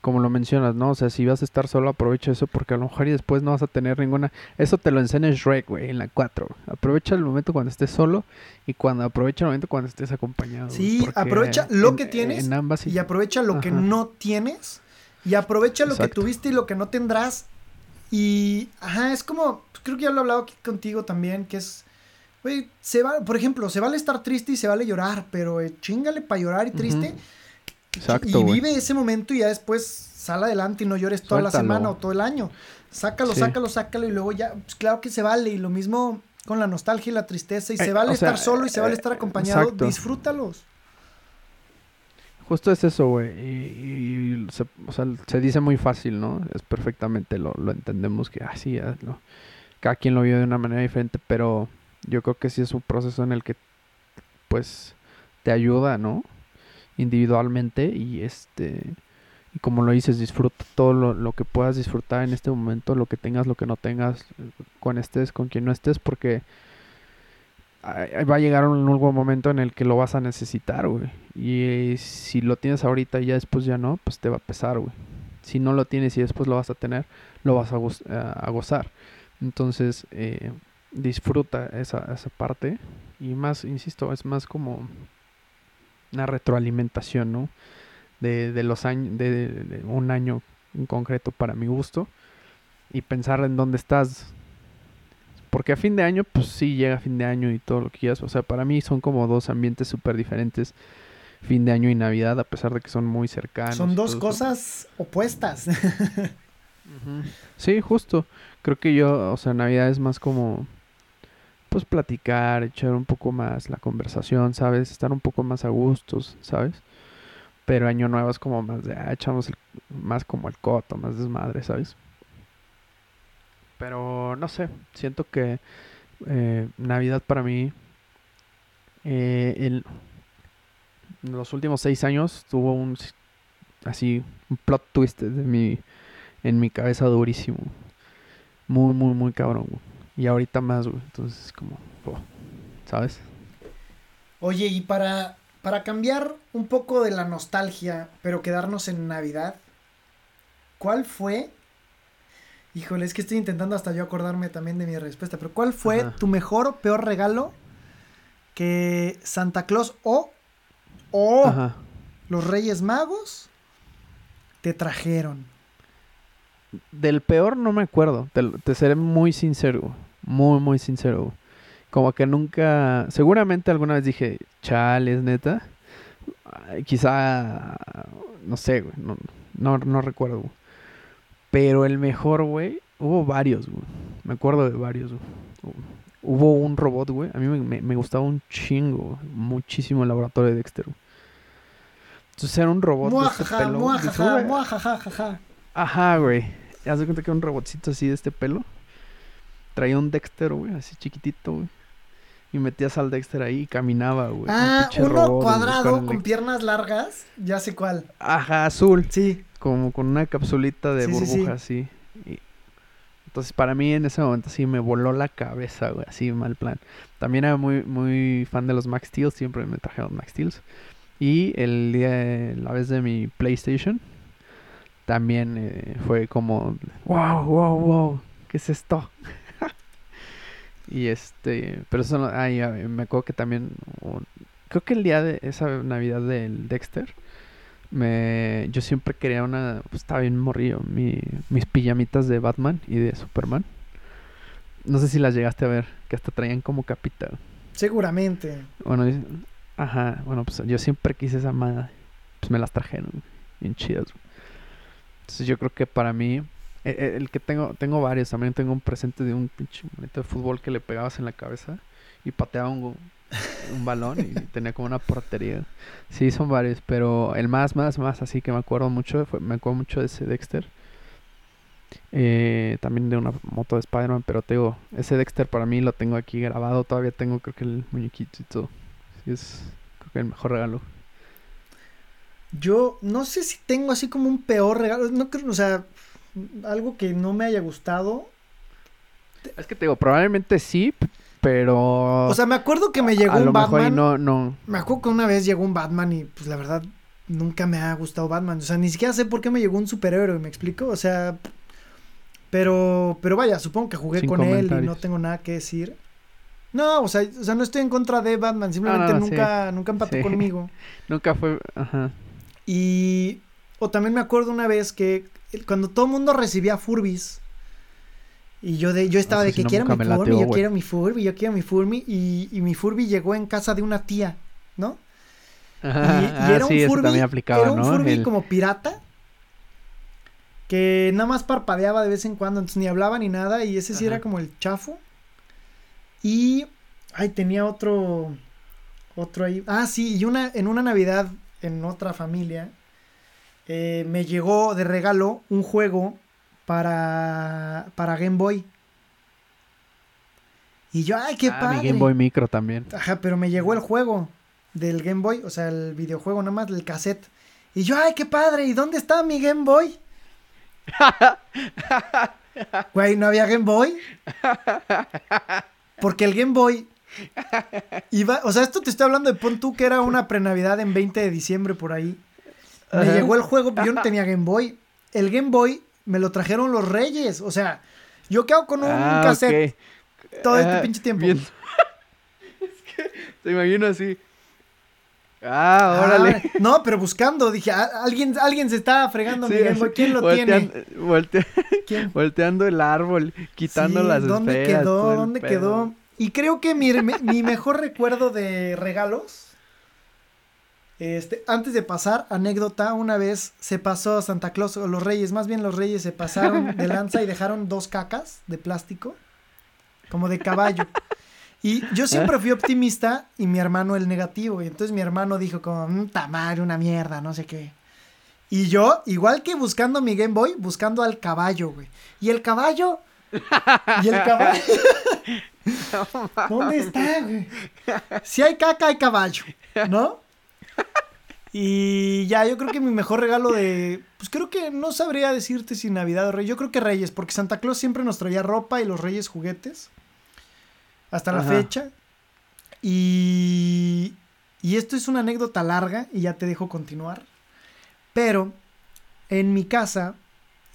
como lo mencionas, ¿no? O sea, si vas a estar solo, aprovecha eso porque a lo mejor y después no vas a tener ninguna... Eso te lo enseña Shrek, güey, en la 4. Aprovecha el momento cuando estés solo y cuando aprovecha el momento cuando estés acompañado. Sí, aprovecha lo que tienes y aprovecha lo que no tienes y aprovecha lo que tuviste y lo que no tendrás. Y, ajá, es como, creo que ya lo he hablado aquí contigo también, que es... Güey, se va, por ejemplo, se vale estar triste y se vale llorar, pero eh, chingale para llorar y triste. Exacto. Y vive ese momento y ya después sal adelante y no llores toda la semana o todo el año. Sácalo, sácalo, sácalo y luego ya, pues claro que se vale. Y lo mismo con la nostalgia y la tristeza. Y se vale estar solo y se vale eh, estar acompañado. Disfrútalos. Justo es eso, güey. Y, se, o sea, se dice muy fácil, ¿no? Es perfectamente, lo, lo entendemos que así, ah, ¿no? cada quien lo vio de una manera diferente, pero yo creo que sí es un proceso en el que, pues, te ayuda, ¿no? Individualmente y este y como lo dices disfruta todo lo, que puedas disfrutar en este momento lo que tengas lo que no tengas con estés con quien no estés porque va a llegar un nuevo momento en el que lo vas a necesitar güey. Y si lo tienes ahorita y ya después ya no pues te va a pesar güey. Si no lo tienes y después lo vas a tener lo vas a, gozar. Entonces eh, disfruta esa, esa parte. Y más insisto es más como una retroalimentación, ¿no? De, de los años, de, un año en concreto para mi gusto y pensar en dónde estás. Porque a fin de año, pues sí llega fin de año y todo lo que quieras. O sea, para mí son como dos ambientes súper diferentes. Fin de año y Navidad, a pesar de que son muy cercanos. Son dos cosas opuestas. Sí, justo. Creo que yo, o sea, Navidad es más como pues platicar, echar un poco más la conversación, ¿sabes? Estar un poco más a gustos, ¿sabes? Pero año nuevo es como más de, ah, echamos más como el coto, más desmadre, ¿sabes? Pero no sé, siento que eh, Navidad para mí, eh, en los últimos seis años tuvo un así un plot twist de mi, en mi cabeza durísimo. Muy, muy, muy cabrón, Y ahorita más, güey. Entonces, como, ¿sabes? Oye, y para, para cambiar un poco de la nostalgia, pero quedarnos en Navidad, ¿cuál fue? Híjole, es que estoy intentando hasta yo acordarme también de mi respuesta, pero ¿cuál fue tu mejor o peor regalo que Santa Claus o, o los Reyes Magos te trajeron? Del peor no me acuerdo, te, seré muy sincero, muy, muy sincero. Como que nunca, seguramente alguna vez dije, chales, neta. Quizá, no sé, güey, no, no, recuerdo. Pero el mejor, güey, hubo varios, güey. Me acuerdo de varios, güey. Hubo un robot, güey. A mí me, gustaba un chingo, muchísimo el laboratorio de Dexter. Entonces era un robot de este pelo. Ajá, güey. Haz de cuenta que era un robotcito así de este pelo. Traía un Dexter, güey, así chiquitito, güey. Y metías al Dexter ahí y caminaba, güey. Ah, uno cuadrado con piernas largas. Ya sé cuál. Ajá, azul. Sí. Como con una capsulita de burbuja, sí, Entonces, para mí en ese momento sí me voló la cabeza, güey. Así, mal plan. También era muy, muy fan de los Max Steel. Siempre me trajeron Max Steels. Y el día, la vez de mi PlayStation, también eh, fue como, wow, wow, wow, ¿qué es esto? Y este, pero eso, ay, me acuerdo que también, creo que el día de esa Navidad del Dexter, me, yo siempre quería una, pues estaba bien morrido, mi, mis pijamitas de Batman y de Superman. No sé si las llegaste a ver, que hasta traían como capita. Seguramente. Bueno, Ajá, bueno, pues yo siempre quise esa madre. Pues me las trajeron, bien chidas. Entonces yo creo que para mí, el, que tengo, tengo varios. También tengo un presente de un pinche bonito de fútbol que le pegabas en la cabeza y pateaba un, un balón y tenía como una portería. Sí, son varios, pero el más, más, más así que me acuerdo mucho, fue, me acuerdo mucho de ese Dexter. Eh, también de una moto de Spider-Man, pero tengo ese Dexter para mí lo tengo aquí grabado. Todavía tengo creo que el muñequito y todo es creo que el mejor regalo. Yo no sé si tengo así como un peor regalo. No creo, o sea, algo que no me haya gustado. Es que te digo, probablemente sí, pero. O sea, me acuerdo que me llegó un Batman. no, no. Me acuerdo que una vez llegó un Batman y pues la verdad nunca me ha gustado Batman. O sea, ni siquiera sé por qué me llegó un superhéroe, ¿me explico? O sea. Pero, pero vaya, supongo que jugué con él y no tengo nada que decir. No, o sea, o sea, no estoy en contra de Batman, simplemente nunca, nunca empató conmigo. nunca fue, ajá. Y, o también me acuerdo una vez que cuando todo el mundo recibía Furbis, y yo de, yo estaba de que quiero mi Furby, yo quiero mi Furby, yo quiero mi Furby, y, y mi Furby llegó en casa de una tía, ¿no? Ajá, y, ah, era un Furby, aplicaba, era un Furby como pirata, que nada más parpadeaba de vez en cuando, entonces ni hablaba ni nada, y ese sí era como el chafo. Y. Ay, tenía otro. Otro ahí. Ah, sí, y una, en una Navidad en otra familia. Eh, me llegó de regalo un juego para. para Game Boy. Y yo, ay, qué ah, Mi Game Boy Micro también. Ajá, pero me llegó el juego del Game Boy, o sea, el videojuego nada más, del cassette. Y yo, ay, qué padre, ¿y dónde está mi Game Boy? Güey, ¿no había Game Boy? Porque el Game Boy iba, o sea, esto te estoy hablando de pon tú que era una prenavidad en 20 de diciembre por ahí. Me llegó el juego, yo no tenía Game Boy. El Game Boy me lo trajeron los Reyes, o sea, yo quedo con un ah, cassette todo este pinche tiempo. es que te imagino así. Ah, órale. Ah, no, pero buscando, dije, ah, alguien, alguien se está fregando mi Game Boy. ¿Quién lo tiene? Volteando el árbol, quitando las ¿Dónde quedó? ¿Dónde quedó? Y creo que mi, mi mejor recuerdo de regalos. Este, antes de pasar, anécdota, una vez se pasó Santa Claus, o los Reyes, más bien los Reyes se pasaron de lanza y dejaron dos cacas de plástico, como de caballo. Y yo siempre fui optimista y mi hermano el negativo. Y entonces mi hermano dijo como, mmm, tamar, una mierda, no sé qué. Y yo, igual que buscando mi Game Boy, buscando al caballo, güey. Y el caballo y el caballo. ¿Dónde está, güey? Si hay caca, hay caballo, ¿no? Y ya, yo creo que mi mejor regalo de. Pues creo que no sabría decirte si Navidad o Reyes. Yo creo que Reyes, porque Santa Claus siempre nos traía ropa y los Reyes juguetes. Hasta la fecha. Y. Y esto es una anécdota larga y ya te dejo continuar. Pero en mi casa,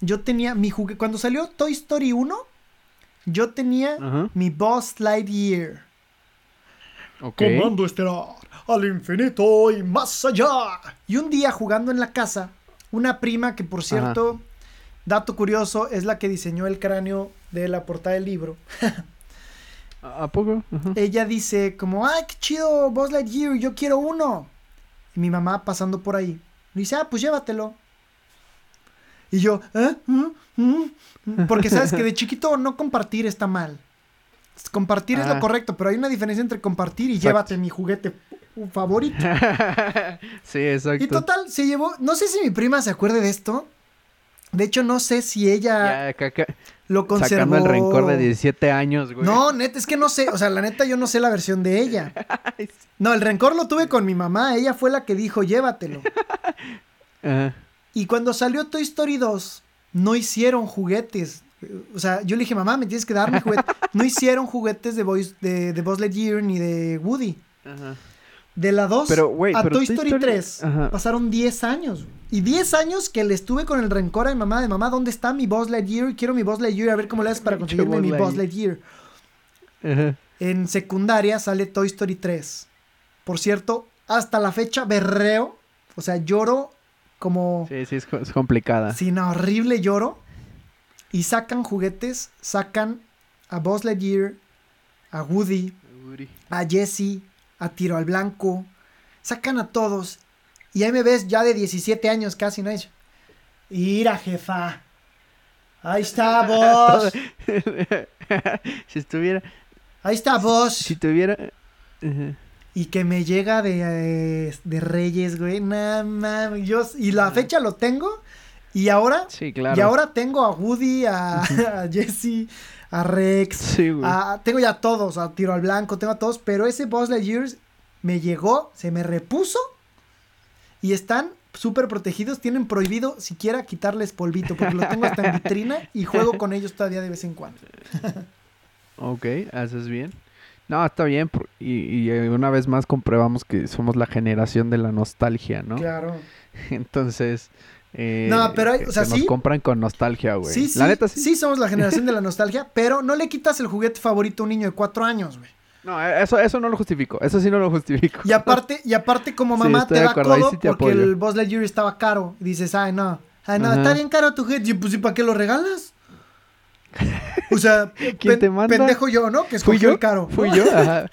yo tenía mi juguete. Cuando salió Toy Story 1, yo tenía mi Boss Lightyear. Okay. Comando estelar al infinito y más allá. Y un día jugando en la casa, una prima que por cierto, dato curioso, es la que diseñó el cráneo de la portada del libro. ¿A poco? Ella dice como, ay, qué chido, Buzz Lightyear, yo quiero uno. Y mi mamá pasando por ahí, dice, ah, pues llévatelo. Y yo, ¿eh? ¿Mm? ¿Mm? Porque sabes que de chiquito no compartir está mal. Compartir es lo correcto, pero hay una diferencia entre compartir y llévate mi juguete favorito. sí, exacto. Y total, se llevó. No sé si mi prima se acuerde de esto. De hecho, no sé si ella lo conservó. Sacando el rencor de 17 años, güey. No, neta, es que no sé. O sea, la neta, yo no sé la versión de ella. No, el rencor lo tuve con mi mamá. Ella fue la que dijo, llévatelo. Y cuando salió Toy Story 2, no hicieron juguetes. O sea, yo le dije, mamá, me tienes que dar mi juguete. No hicieron juguetes de, Boys, de, de Buzz Lightyear ni de Woody. De la 2 a Toy Story, 3 pasaron 10 años. Y 10 años que le estuve con el rencor a mi mamá de mamá, ¿dónde está mi Buzz Lightyear? Quiero mi Buzz Lightyear, a ver cómo le haces para conseguirme mi Buzz Lightyear. En secundaria sale Toy Story 3. Por cierto, hasta la fecha berreo. O sea, lloro como... Sí, sí, es, complicada. Sí, no, horrible lloro. Y sacan juguetes, sacan a Buzz Lightyear, a Woody, a Jesse, a Tiro al Blanco. Sacan a todos. Y ahí me ves ya de 17 años casi, ¿no? Ira, jefa. Ahí está vos. si estuviera... Ahí está vos. Si tuviera... Y que me llega de, de Reyes, güey. Nah, yo, y la fecha lo tengo. Y ahora, sí, claro. y ahora tengo a Woody, a, a Jesse, a Rex. Sí, tengo ya todos, a Tiro al Blanco, tengo a todos. Pero ese Buzz Lightyear me llegó, se me repuso. Y están súper protegidos. Tienen prohibido siquiera quitarles polvito. Porque lo tengo hasta en vitrina y juego con ellos todavía de vez en cuando. ok, haces bien. No, está bien. Y, eh, una vez más compruebamos que somos la generación de la nostalgia, ¿no? Claro. Entonces. Eh, no, pero o sea, Nos compran con nostalgia, güey. Sí, sí. La neta sí. Sí, somos la generación de la nostalgia, pero no le quitas el juguete favorito a un niño de cuatro años, güey. No, eh, eso, eso no lo justifico. Eso sí no lo justifico. Y aparte, y aparte como mamá te da codo porque el Buzz Lightyear estaba caro. Y dices, ay, no. Ay, no, está bien caro tu juguete. Y pues, ¿y para qué lo regalas? O sea, ¿Quién te manda? pendejo yo, ¿no? Que escogió el caro. ¿Fui yo? Ajá.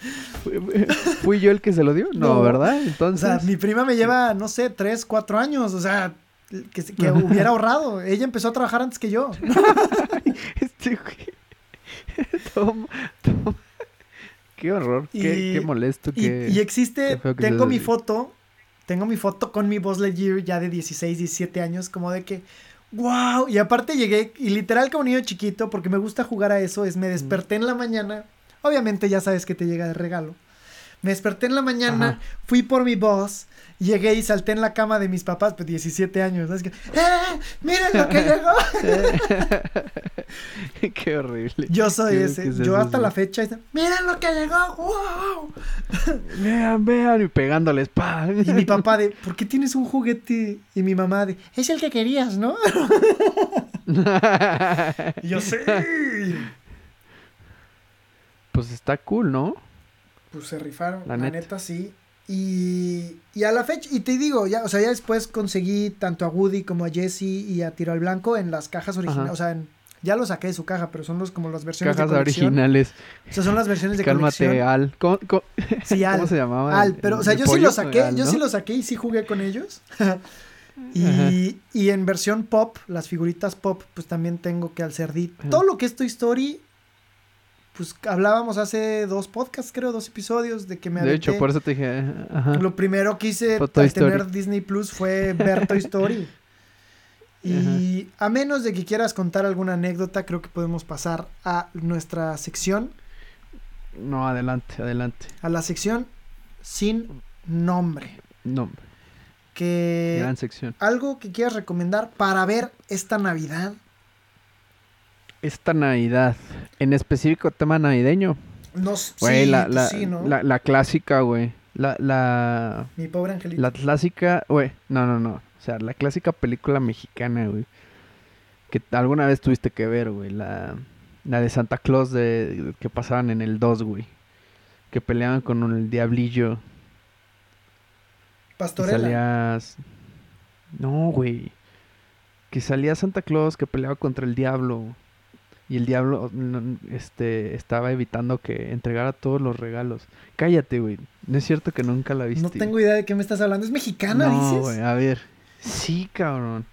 ¿Fui, yo el que se lo dio? No, ¿verdad? Entonces... O sea, mi prima me lleva, no sé, tres, cuatro años. O sea, que, que hubiera ahorrado. Ella empezó a trabajar antes que yo. este güey. Toma, toma. Qué horror, qué, qué, molesto. Qué, y, existe, tengo mi foto, tengo mi foto con mi Buzz Lightyear ya de 16, 17 años, como de que wow. Y aparte llegué, y literal como niño chiquito, porque me gusta jugar a eso, es me desperté en la mañana. Obviamente ya sabes que te llega de regalo. Me desperté en la mañana, fui por mi boss, llegué y salté en la cama de mis papás, pues 17 años. ¿no? Es que, ¡eh! ¡Miren lo que llegó! Qué horrible. Yo soy ese. Yo hasta la fecha, ¡miren lo que llegó! ¡Wow! vean, vean, y pegándoles, pa. Y mi papá de, ¿por qué tienes un juguete? Y mi mamá de, es el que querías, ¿no? yo sé. Pues está cool, ¿no? pues se rifaron. La, neta. sí. Y, y, a la fecha, y te digo, ya, o sea, ya después conseguí tanto a Woody como a Jesse y a Tiro al Blanco en las cajas originales, o sea, ya lo saqué de su caja, pero son los como las versiones Cajas de originales. O sea, son las versiones de Cálmate, Al. ¿Cómo, Sí, Al. se llamaba? Al, pero, o sea, yo sí lo saqué, yo sí lo saqué y sí jugué con ellos. y, y, en versión pop, las figuritas pop, pues también tengo que al cerdito. Todo lo que es Toy Story pues hablábamos hace dos podcasts, creo, dos episodios de que me De hecho, por eso te dije, Lo primero que hice al tener Disney Plus fue ver Toy Story. Y a menos de que quieras contar alguna anécdota, creo que podemos pasar a nuestra sección. No, adelante, adelante. A la sección sin nombre. Nombre. Que Gran sección. Algo que quieras recomendar para ver esta Navidad. Esta Navidad. En específico tema navideño. No, Güey, sí, la, pues la, sí, ¿no? la, la clásica, güey. La, la, Mi pobre angelito. la clásica, güey. No, no, no. O sea, la clásica película mexicana, güey. Que alguna vez tuviste que ver, güey. La, la de Santa Claus de, que pasaban en el 2, güey. Que peleaban con el diablillo. Pastorela. salías... No, güey. Que salía Santa Claus que peleaba contra el diablo. Y el diablo este, estaba evitando que entregara todos los regalos. Cállate, güey. No es cierto que nunca la viste. No tengo idea de qué me estás hablando. ¿Es mexicana, No, dices? güey, a ver. Sí, cabrón.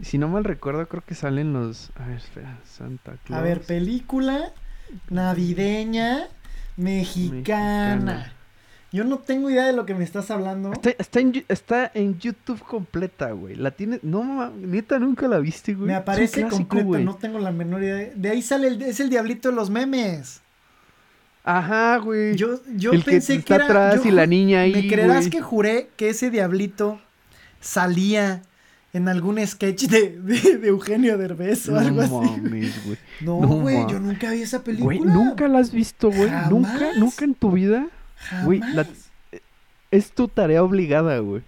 Si no mal recuerdo, creo que salen los... A ver, espera. Santa Claus. A ver, película navideña mexicana. Mexicana. Yo no tengo idea de lo que me estás hablando. Está, está en, está en YouTube completa, güey. La tienes... No, ma- neta, nunca la viste, güey. Me aparece clásico, completa, güey. no tengo la menor idea. De ahí sale el, es el diablito de los memes. Ajá, güey. Yo, yo el que pensé que, está era. atrás yo y la niña ahí, ¿Me creerás güey. que juré que ese diablito salía en algún sketch de, de, de Eugenio Derbez o No algo así? mames, güey. No, No güey, yo nunca vi esa película. Güey, ¿nunca la has visto, güey? ¿Nunca? Jamás. ¿Nunca en tu vida? Jamás. güey, la- Es tu tarea obligada, güey.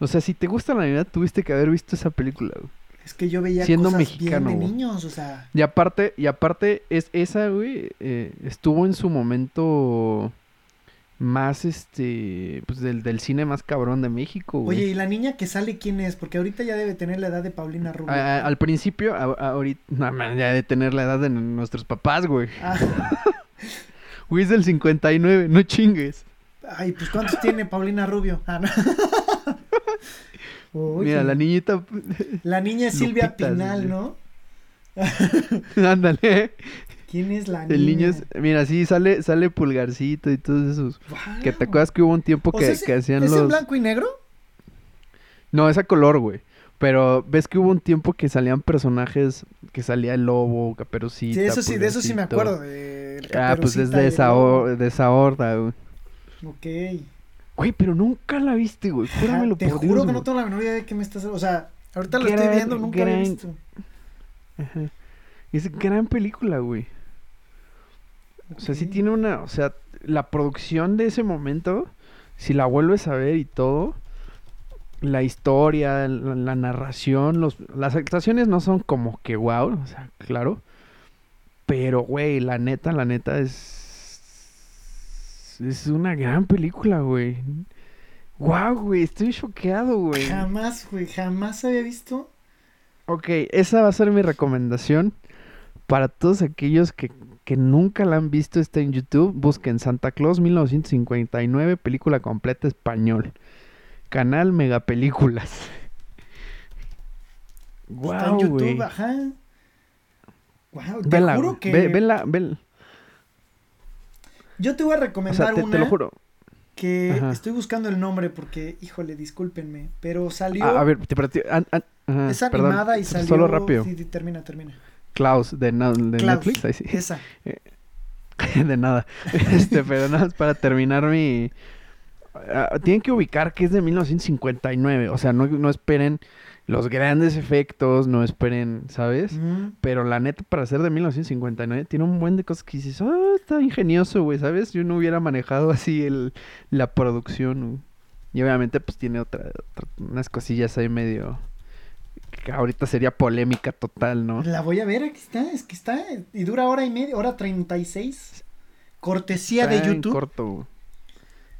O sea, si te gusta la Navidad, tuviste que haber visto esa película, güey. Es que yo veía siendo cosas mexicano, bien de niños, o sea. Y aparte, y aparte, es esa, güey, eh, estuvo en su momento más, este, pues del, del cine más cabrón de México, güey. Oye, ¿y la niña que sale quién es? Porque ahorita ya debe tener la edad de Paulina Rubio. A- a- al principio, a- a- ahorita, no, man, ya de tener la edad de nuestros papás, güey. Ah, Es del 59, no chingues. ay, pues ¿cuántos tiene Paulina Rubio? Ah, no. Uy, Mira, la niñita, la niña es Silvia Pinal. ¿no? ándale. ¿Quién es la niña? El niño es, mira, sí, sale, sale pulgarcito y todos esos. Que te acuerdas que hubo un tiempo O que, sea, ¿es- que hacían ¿Es los... en blanco y negro? No, es a color, güey. Pero ves que hubo un tiempo que salían personajes, que salía el lobo, caperucita. Sí, eso sí, de eso sí me acuerdo. De Ah, pues es de el esa, hor- de esa horda, güey. Ok. Güey, pero nunca la viste, güey. Júramelo Te por juro Dios, que no tengo la menor idea de qué me estás... O sea, ahorita lo Gran- estoy viendo, nunca lo he visto. Ajá. Es gran película, güey. O sea, sí tiene una... O sea, la producción de ese momento, si la vuelves a ver y todo, la historia, la, la narración, los, las actuaciones no son como que wow, o sea, claro. Pero, güey, la neta, la neta es... Es una gran película, güey. Wow, güey, estoy choqueado, güey. Jamás, güey, jamás había visto. Ok, esa va a ser mi recomendación para todos aquellos que, que nunca la han visto. Está en YouTube. Busquen Santa Claus 1959, película completa español. Canal Megapelículas. Está en Wow, YouTube, ajá. Wow, te Vela, juro que... Ve- vela, Yo te voy a O recomendar sea, te, una te lo juro. que Ajá. estoy buscando el nombre porque, híjole, discúlpenme, pero salió... Ah, a ver, te, te- an- an- ajá, es perdón, animada y salió... Solo rápido. Sí, termina, termina. Klaus de, na- de Klaus, Netflix. Ahí sí. Esa. de nada. Este, pero nada más para terminar mi. Ah, tienen que ubicar que es de 1959. O sea, no, no esperen los grandes efectos, no esperen, ¿sabes? Pero la neta, para ser de 1959, tiene un buen de cosas que dices, ah, está ingenioso, güey, ¿sabes? Yo no hubiera manejado así el, la producción. güey. Y obviamente, pues tiene otra, otra- unas cosillas ahí medio. que ahorita sería polémica total, ¿no? La voy a ver, aquí está, es que está, y dura hora y media, hora 36. Cortesía de Está en YouTube. corto, güey.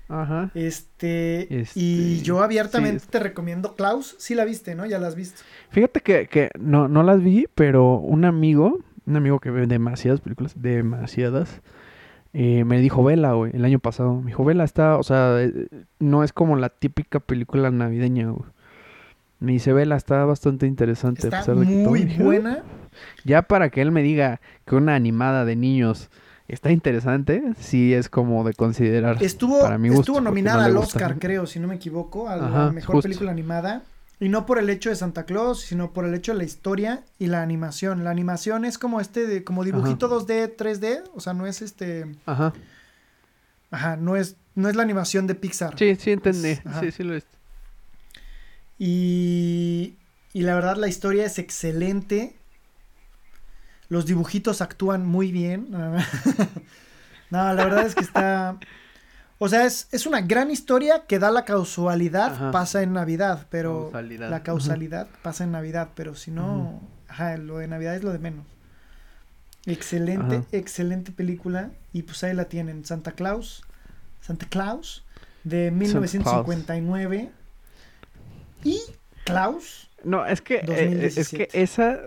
Ajá. Este, Este, y yo abiertamente sí, te recomiendo Klaus. Sí la viste, ¿no? Ya la has visto. Fíjate que, que no, no las vi, pero un amigo, un amigo que ve demasiadas películas, demasiadas, eh, me dijo, vela, güey, el año pasado. Me dijo, vela, está, o sea, eh, no es como la típica película navideña, güey. Me dice, vela, está bastante interesante. a Está pesar de que todo". muy Dije, "Ah". buena. Ya para que él me diga que una animada de niños está interesante, sí es como de considerar. Estuvo, para mi gusto, estuvo nominada no al gusta. Oscar, creo, si no me equivoco, a la Ajá, mejor justo. película animada. Y no por el hecho de Santa Claus, sino por el hecho de la historia y la animación. La animación es como este de, como dibujito 2D, 3D, o sea, no es este. Ajá. Ajá, no es, no es la animación de Pixar. Sí, sí, entendí. sí, sí lo es. Y, y la verdad, la historia es excelente. Los dibujitos actúan muy bien. no, la verdad es que está. O sea, es, es, una gran historia que da la causalidad, pasa en Navidad, pero la causalidad pasa en Navidad, pero si no, ajá, lo de Navidad es lo de menos. Excelente, excelente película y pues ahí la tienen, Santa Claus, Santa Claus de 1959 y Klaus. No, es que eh, es que esa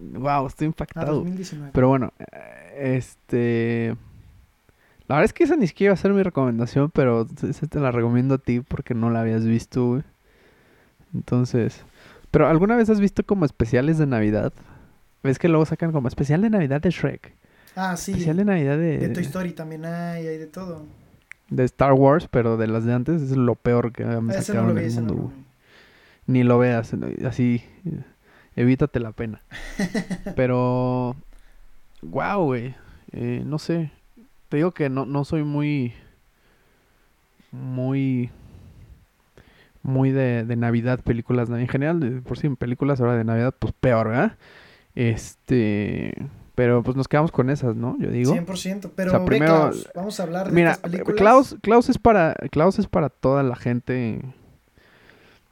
wow, estoy impactado. Pero bueno, eh, este la verdad es que esa ni siquiera iba a ser mi recomendación, pero esa te la recomiendo a ti porque no la habías visto, güey. Entonces, pero ¿alguna vez has visto como especiales de Navidad? ¿Ves que luego sacan como especial de Navidad de Shrek? Ah, sí. Especial de Navidad de... De Toy Story también hay, hay de todo. De Star Wars, pero de las de antes es lo peor que me sacaron en el mundo, Ni lo veas, así, evítate la pena. pero, wow, güey, eh, no sé, te digo que no, no soy muy. Muy. Muy de, de Navidad, películas. En general, por si en películas ahora de Navidad, pues peor, ¿verdad? Este. Pero pues nos quedamos con esas, ¿no? Yo digo. 100%. Pero primero, vamos a hablar de mira, películas. Klaus, Klaus, es para, Klaus es para toda la gente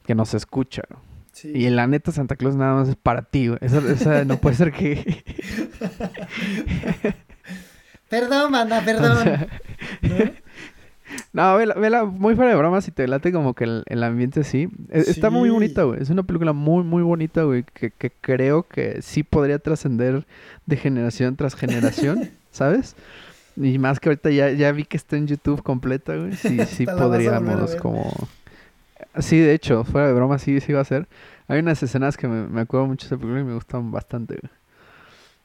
que nos escucha. Sí. Y la neta Santa Claus nada más es para ti. Esa, esa no puede ser que... Perdón, manda, perdón. ¿No? vela, muy fuera de bromas y te late como que el, ambiente así. E, está muy bonita, güey. Es una película muy, muy bonita, güey. Que, creo que sí podría trascender de generación tras generación, ¿sabes? Y más que ahorita ya, ya vi que está en YouTube completa, güey. Sí, sí podríamos como... Sí, de hecho, fuera de broma, sí, sí va a ser. Hay unas escenas que me, me acuerdo mucho de esa película y me gustan bastante.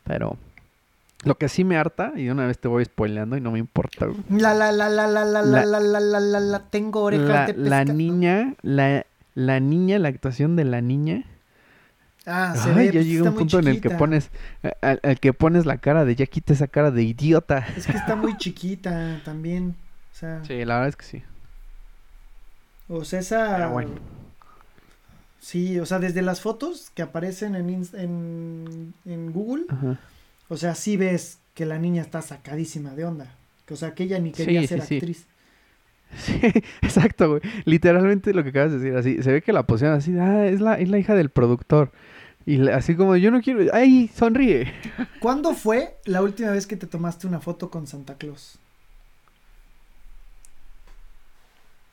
Pero, lo que sí me harta, y una vez te voy spoileando y no me importa. La la la la la la la la la la la la tengo orejas de La niña, la, la niña, la actuación de la niña. Ah, se ve, ya pues, llega un punto en el que pones, al, que pones la cara de ya quita esa cara de idiota. Es que está muy chiquita también. O sea. Sí, la verdad es que sí. O sea, esa. Bueno. Sí, o sea, desde las fotos que aparecen en, en, en Google. Ajá o sea, sí ves que la niña está sacadísima de onda. O sea, que ella ni quería ser actriz. Sí, exacto, güey. Literalmente lo que acabas de decir, así. Se ve que la posición así, ah, es la, es la hija del productor. Y así como, yo no quiero, ¡ay, sonríe! ¿Cuándo fue la última vez que te tomaste una foto con Santa Claus?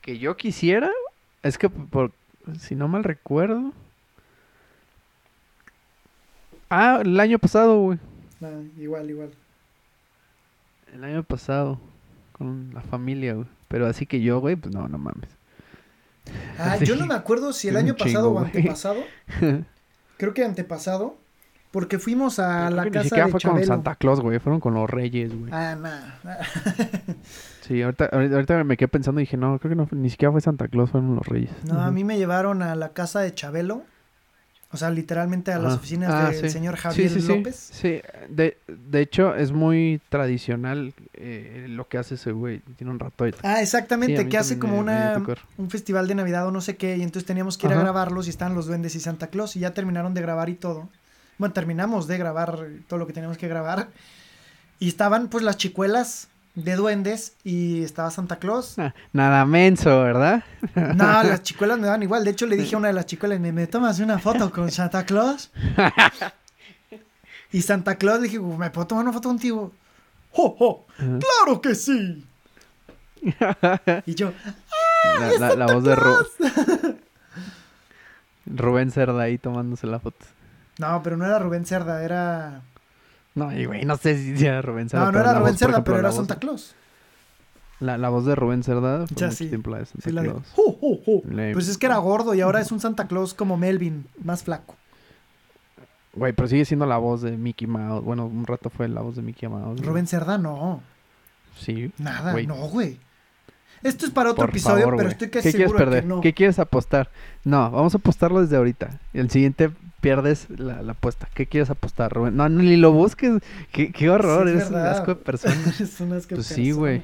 Que yo quisiera, es que por, si no mal recuerdo. Ah, el año pasado, güey igual, igual. El año pasado, con la familia, güey. Pero así que yo, güey, pues no, no mames. Ah, yo no me acuerdo si el año pasado o antepasado. Creo que antepasado. Porque fuimos a la casa ni siquiera fue con Santa Claus, güey. Fueron con los reyes, güey. Ah, nada. sí, ahorita, ahorita, me quedé pensando y dije, no, creo que no, ni siquiera fue Santa Claus, fueron los reyes. No, a mí me llevaron a la casa de Chabelo. O sea, literalmente a las oficinas ah, del señor Javier López. Sí, de, de hecho es muy tradicional eh, lo que hace ese güey. Tiene un rato ahí. Ah, exactamente, que hace como una, un festival de Navidad o no sé qué. Y entonces teníamos que ir a grabarlos y estaban los duendes y Santa Claus. Y ya terminaron de grabar y todo. Bueno, terminamos de grabar todo lo que teníamos que grabar. Y estaban pues las chicuelas de duendes y estaba Santa Claus. Ah, nada menso, ¿verdad? No, las chicuelas me dan igual. De hecho, le dije a una de las chicuelas, ¿me, me tomas una foto con Santa Claus? y Santa Claus le dije, ¿me puedo tomar una foto contigo? ¡Jo, jo! ¡Claro que sí! y yo, ¡ah! La, la, voz de Rubén Cerda ahí tomándose la foto. No, pero no era Rubén Cerda, era no, güey, no sé si era Rubén Cerda. No, no era Rubén Cerda, pero era Santa Claus. La, la, voz de Rubén Cerda fue ya, sí. tiempo de Santa Claus. Pues es que era gordo y ahora es un Santa Claus como Melvin, más flaco. Güey, pero sigue siendo la voz de Mickey Mouse. Bueno, un rato fue la voz de Mickey Mouse. Rubén Cerda, no. Sí. Nada, no, güey. Esto es para otro episodio, pero estoy casi ¿Qué quieres perder? Que no. ¿Qué quieres apostar? No, vamos a apostarlo desde ahorita. El siguiente pierdes la, apuesta. ¿Qué quieres apostar, Rubén? No, ni lo busques. Qué, horror, eres un asco de persona. es un asco pues sí, güey.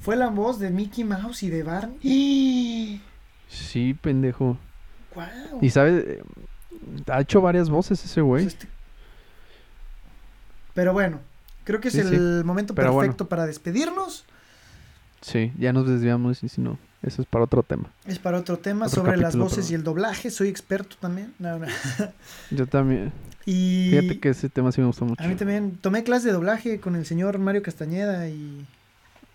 Fue la voz de Mickey Mouse y de Barney. Sí, pendejo. Wow. Y sabes, ha hecho varias voces ese güey. Pues este pero bueno, creo que es el momento perfecto para despedirnos. Sí, ya nos desviamos y si no, eso es para otro tema. Es para otro tema sobre las voces y el doblaje. Soy experto también. Yo también. Y fíjate que ese tema sí me gustó mucho. A mí también. Tomé clase de doblaje con el señor Mario Castañeda y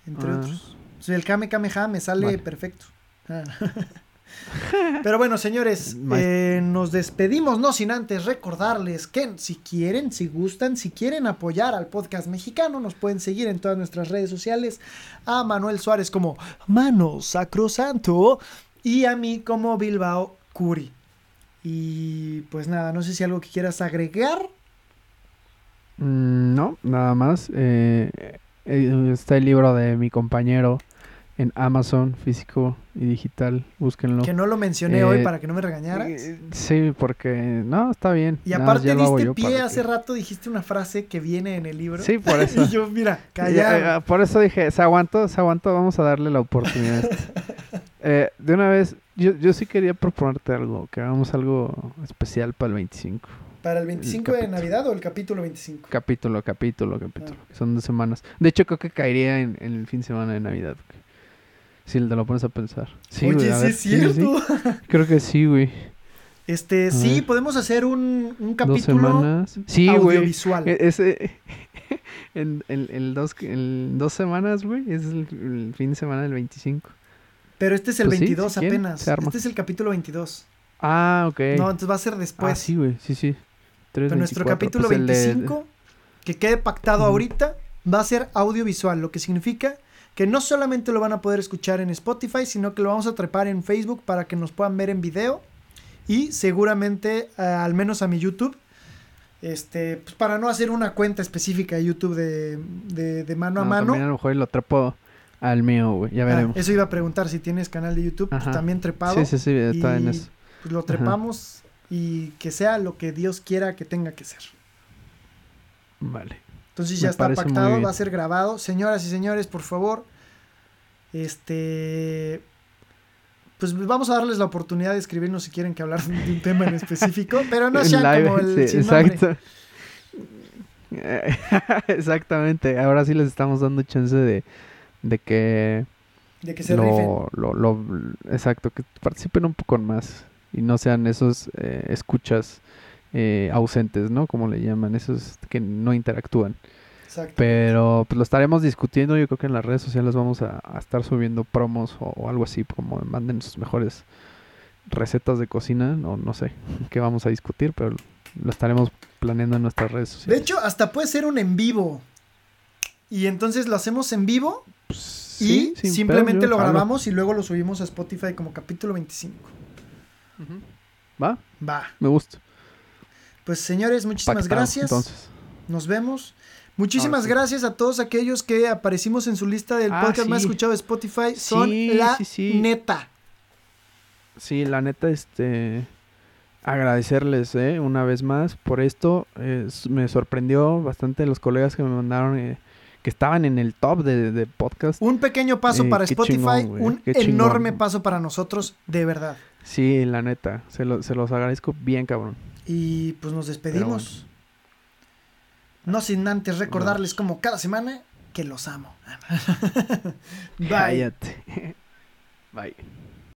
entre ah. otros. el Kame Kameha me sale perfecto. Ah. Pero bueno, señores, eh, nos despedimos, no sin antes recordarles que si quieren, si gustan, si quieren apoyar al podcast mexicano, nos pueden seguir en todas nuestras redes sociales. A Manuel Suárez como Mano Sacrosanto y a mí como Bilbao Curi. Y pues nada, no sé si algo que quieras agregar. Mm, no, nada más. Eh, eh, está el libro de mi compañero en Amazon físico y digital, búsquenlo. Que no lo mencioné hoy eh, para que no me regañaras. Eh, sí, porque no, está bien. Y aparte diste pie hace rato, dijiste una frase que viene en el libro. Sí, por eso. y yo, mira, callado. Eh, por eso dije, se aguantó, se aguantó, vamos a darle la oportunidad. de una vez, yo, yo sí quería proponerte algo, que hagamos algo especial para el 25. ¿Para el 25 de Navidad o el capítulo 25? Capítulo, capítulo, capítulo. Ah. Son dos semanas. De hecho, creo que caería en, en el fin de semana de Navidad. Si te lo pones a pensar. Sí, Oye, sí es cierto. Creo que sí, güey. Este, sí, podemos hacer un, un capítulo dos semanas. Sí, audiovisual. E, ese, en, en, dos, en dos semanas, güey, es el, fin de semana del 25. Pero este es el 22 pues apenas. Este es el capítulo 22. Ah, ok. No, entonces va a ser después. Ah, sí, güey, sí, sí. Pero nuestro capítulo 25, pues que quede pactado ahorita, va a ser audiovisual, lo que significa que no solamente lo van a poder escuchar en Spotify, sino que lo vamos a trepar en Facebook para que nos puedan ver en video y seguramente eh, al menos a mi YouTube. Este, pues para no hacer una cuenta específica de YouTube de, de, mano a mano. También a lo mejor lo trepo al mío, güey. Ya ah, veremos. eso iba a preguntar si tienes canal de YouTube, pues también trepado. Sí, sí, sí, está en eso. Pues lo trepamos y que sea lo que Dios quiera que tenga que ser. Vale. Entonces ya está pactado, va a ser grabado. Señoras y señores, por favor, este pues vamos a darles la oportunidad de escribirnos si quieren que hablar de un tema en específico, pero no sean como el exacto. Exactamente, ahora sí les estamos dando chance de, de que de que se lo, lo, exacto, que participen un poco más y no sean esos eh, escuchas eh, ausentes, ¿no? Como le llaman, esos que no interactúan. Pero pues lo estaremos discutiendo. Yo creo que en las redes sociales vamos a, estar subiendo promos o, algo así, como manden sus mejores recetas de cocina. No, no sé qué vamos a discutir, pero lo estaremos planeando en nuestras redes sociales. De hecho, hasta puede ser un en vivo. Y entonces lo hacemos en vivo. Pues, y simplemente lo grabamos y luego lo subimos a Spotify como capítulo 25. ¿Va? Va. Me gusta. Pues señores, muchísimas gracias. Entonces. Nos vemos. Muchísimas gracias a todos aquellos que aparecimos en su lista del ah, podcast más escuchado de Spotify. Son la neta. Sí, la neta, este. Agradecerles, ¿eh? Una vez más por esto. me sorprendió bastante los colegas que me mandaron. Eh, que estaban en el top de, podcast. Un pequeño paso eh, para Spotify, un enorme paso para nosotros, de verdad. Sí, la neta, se, se los agradezco bien, cabrón. Y pues nos despedimos. No sin antes recordarles como cada semana que los amo. Bye. Bye.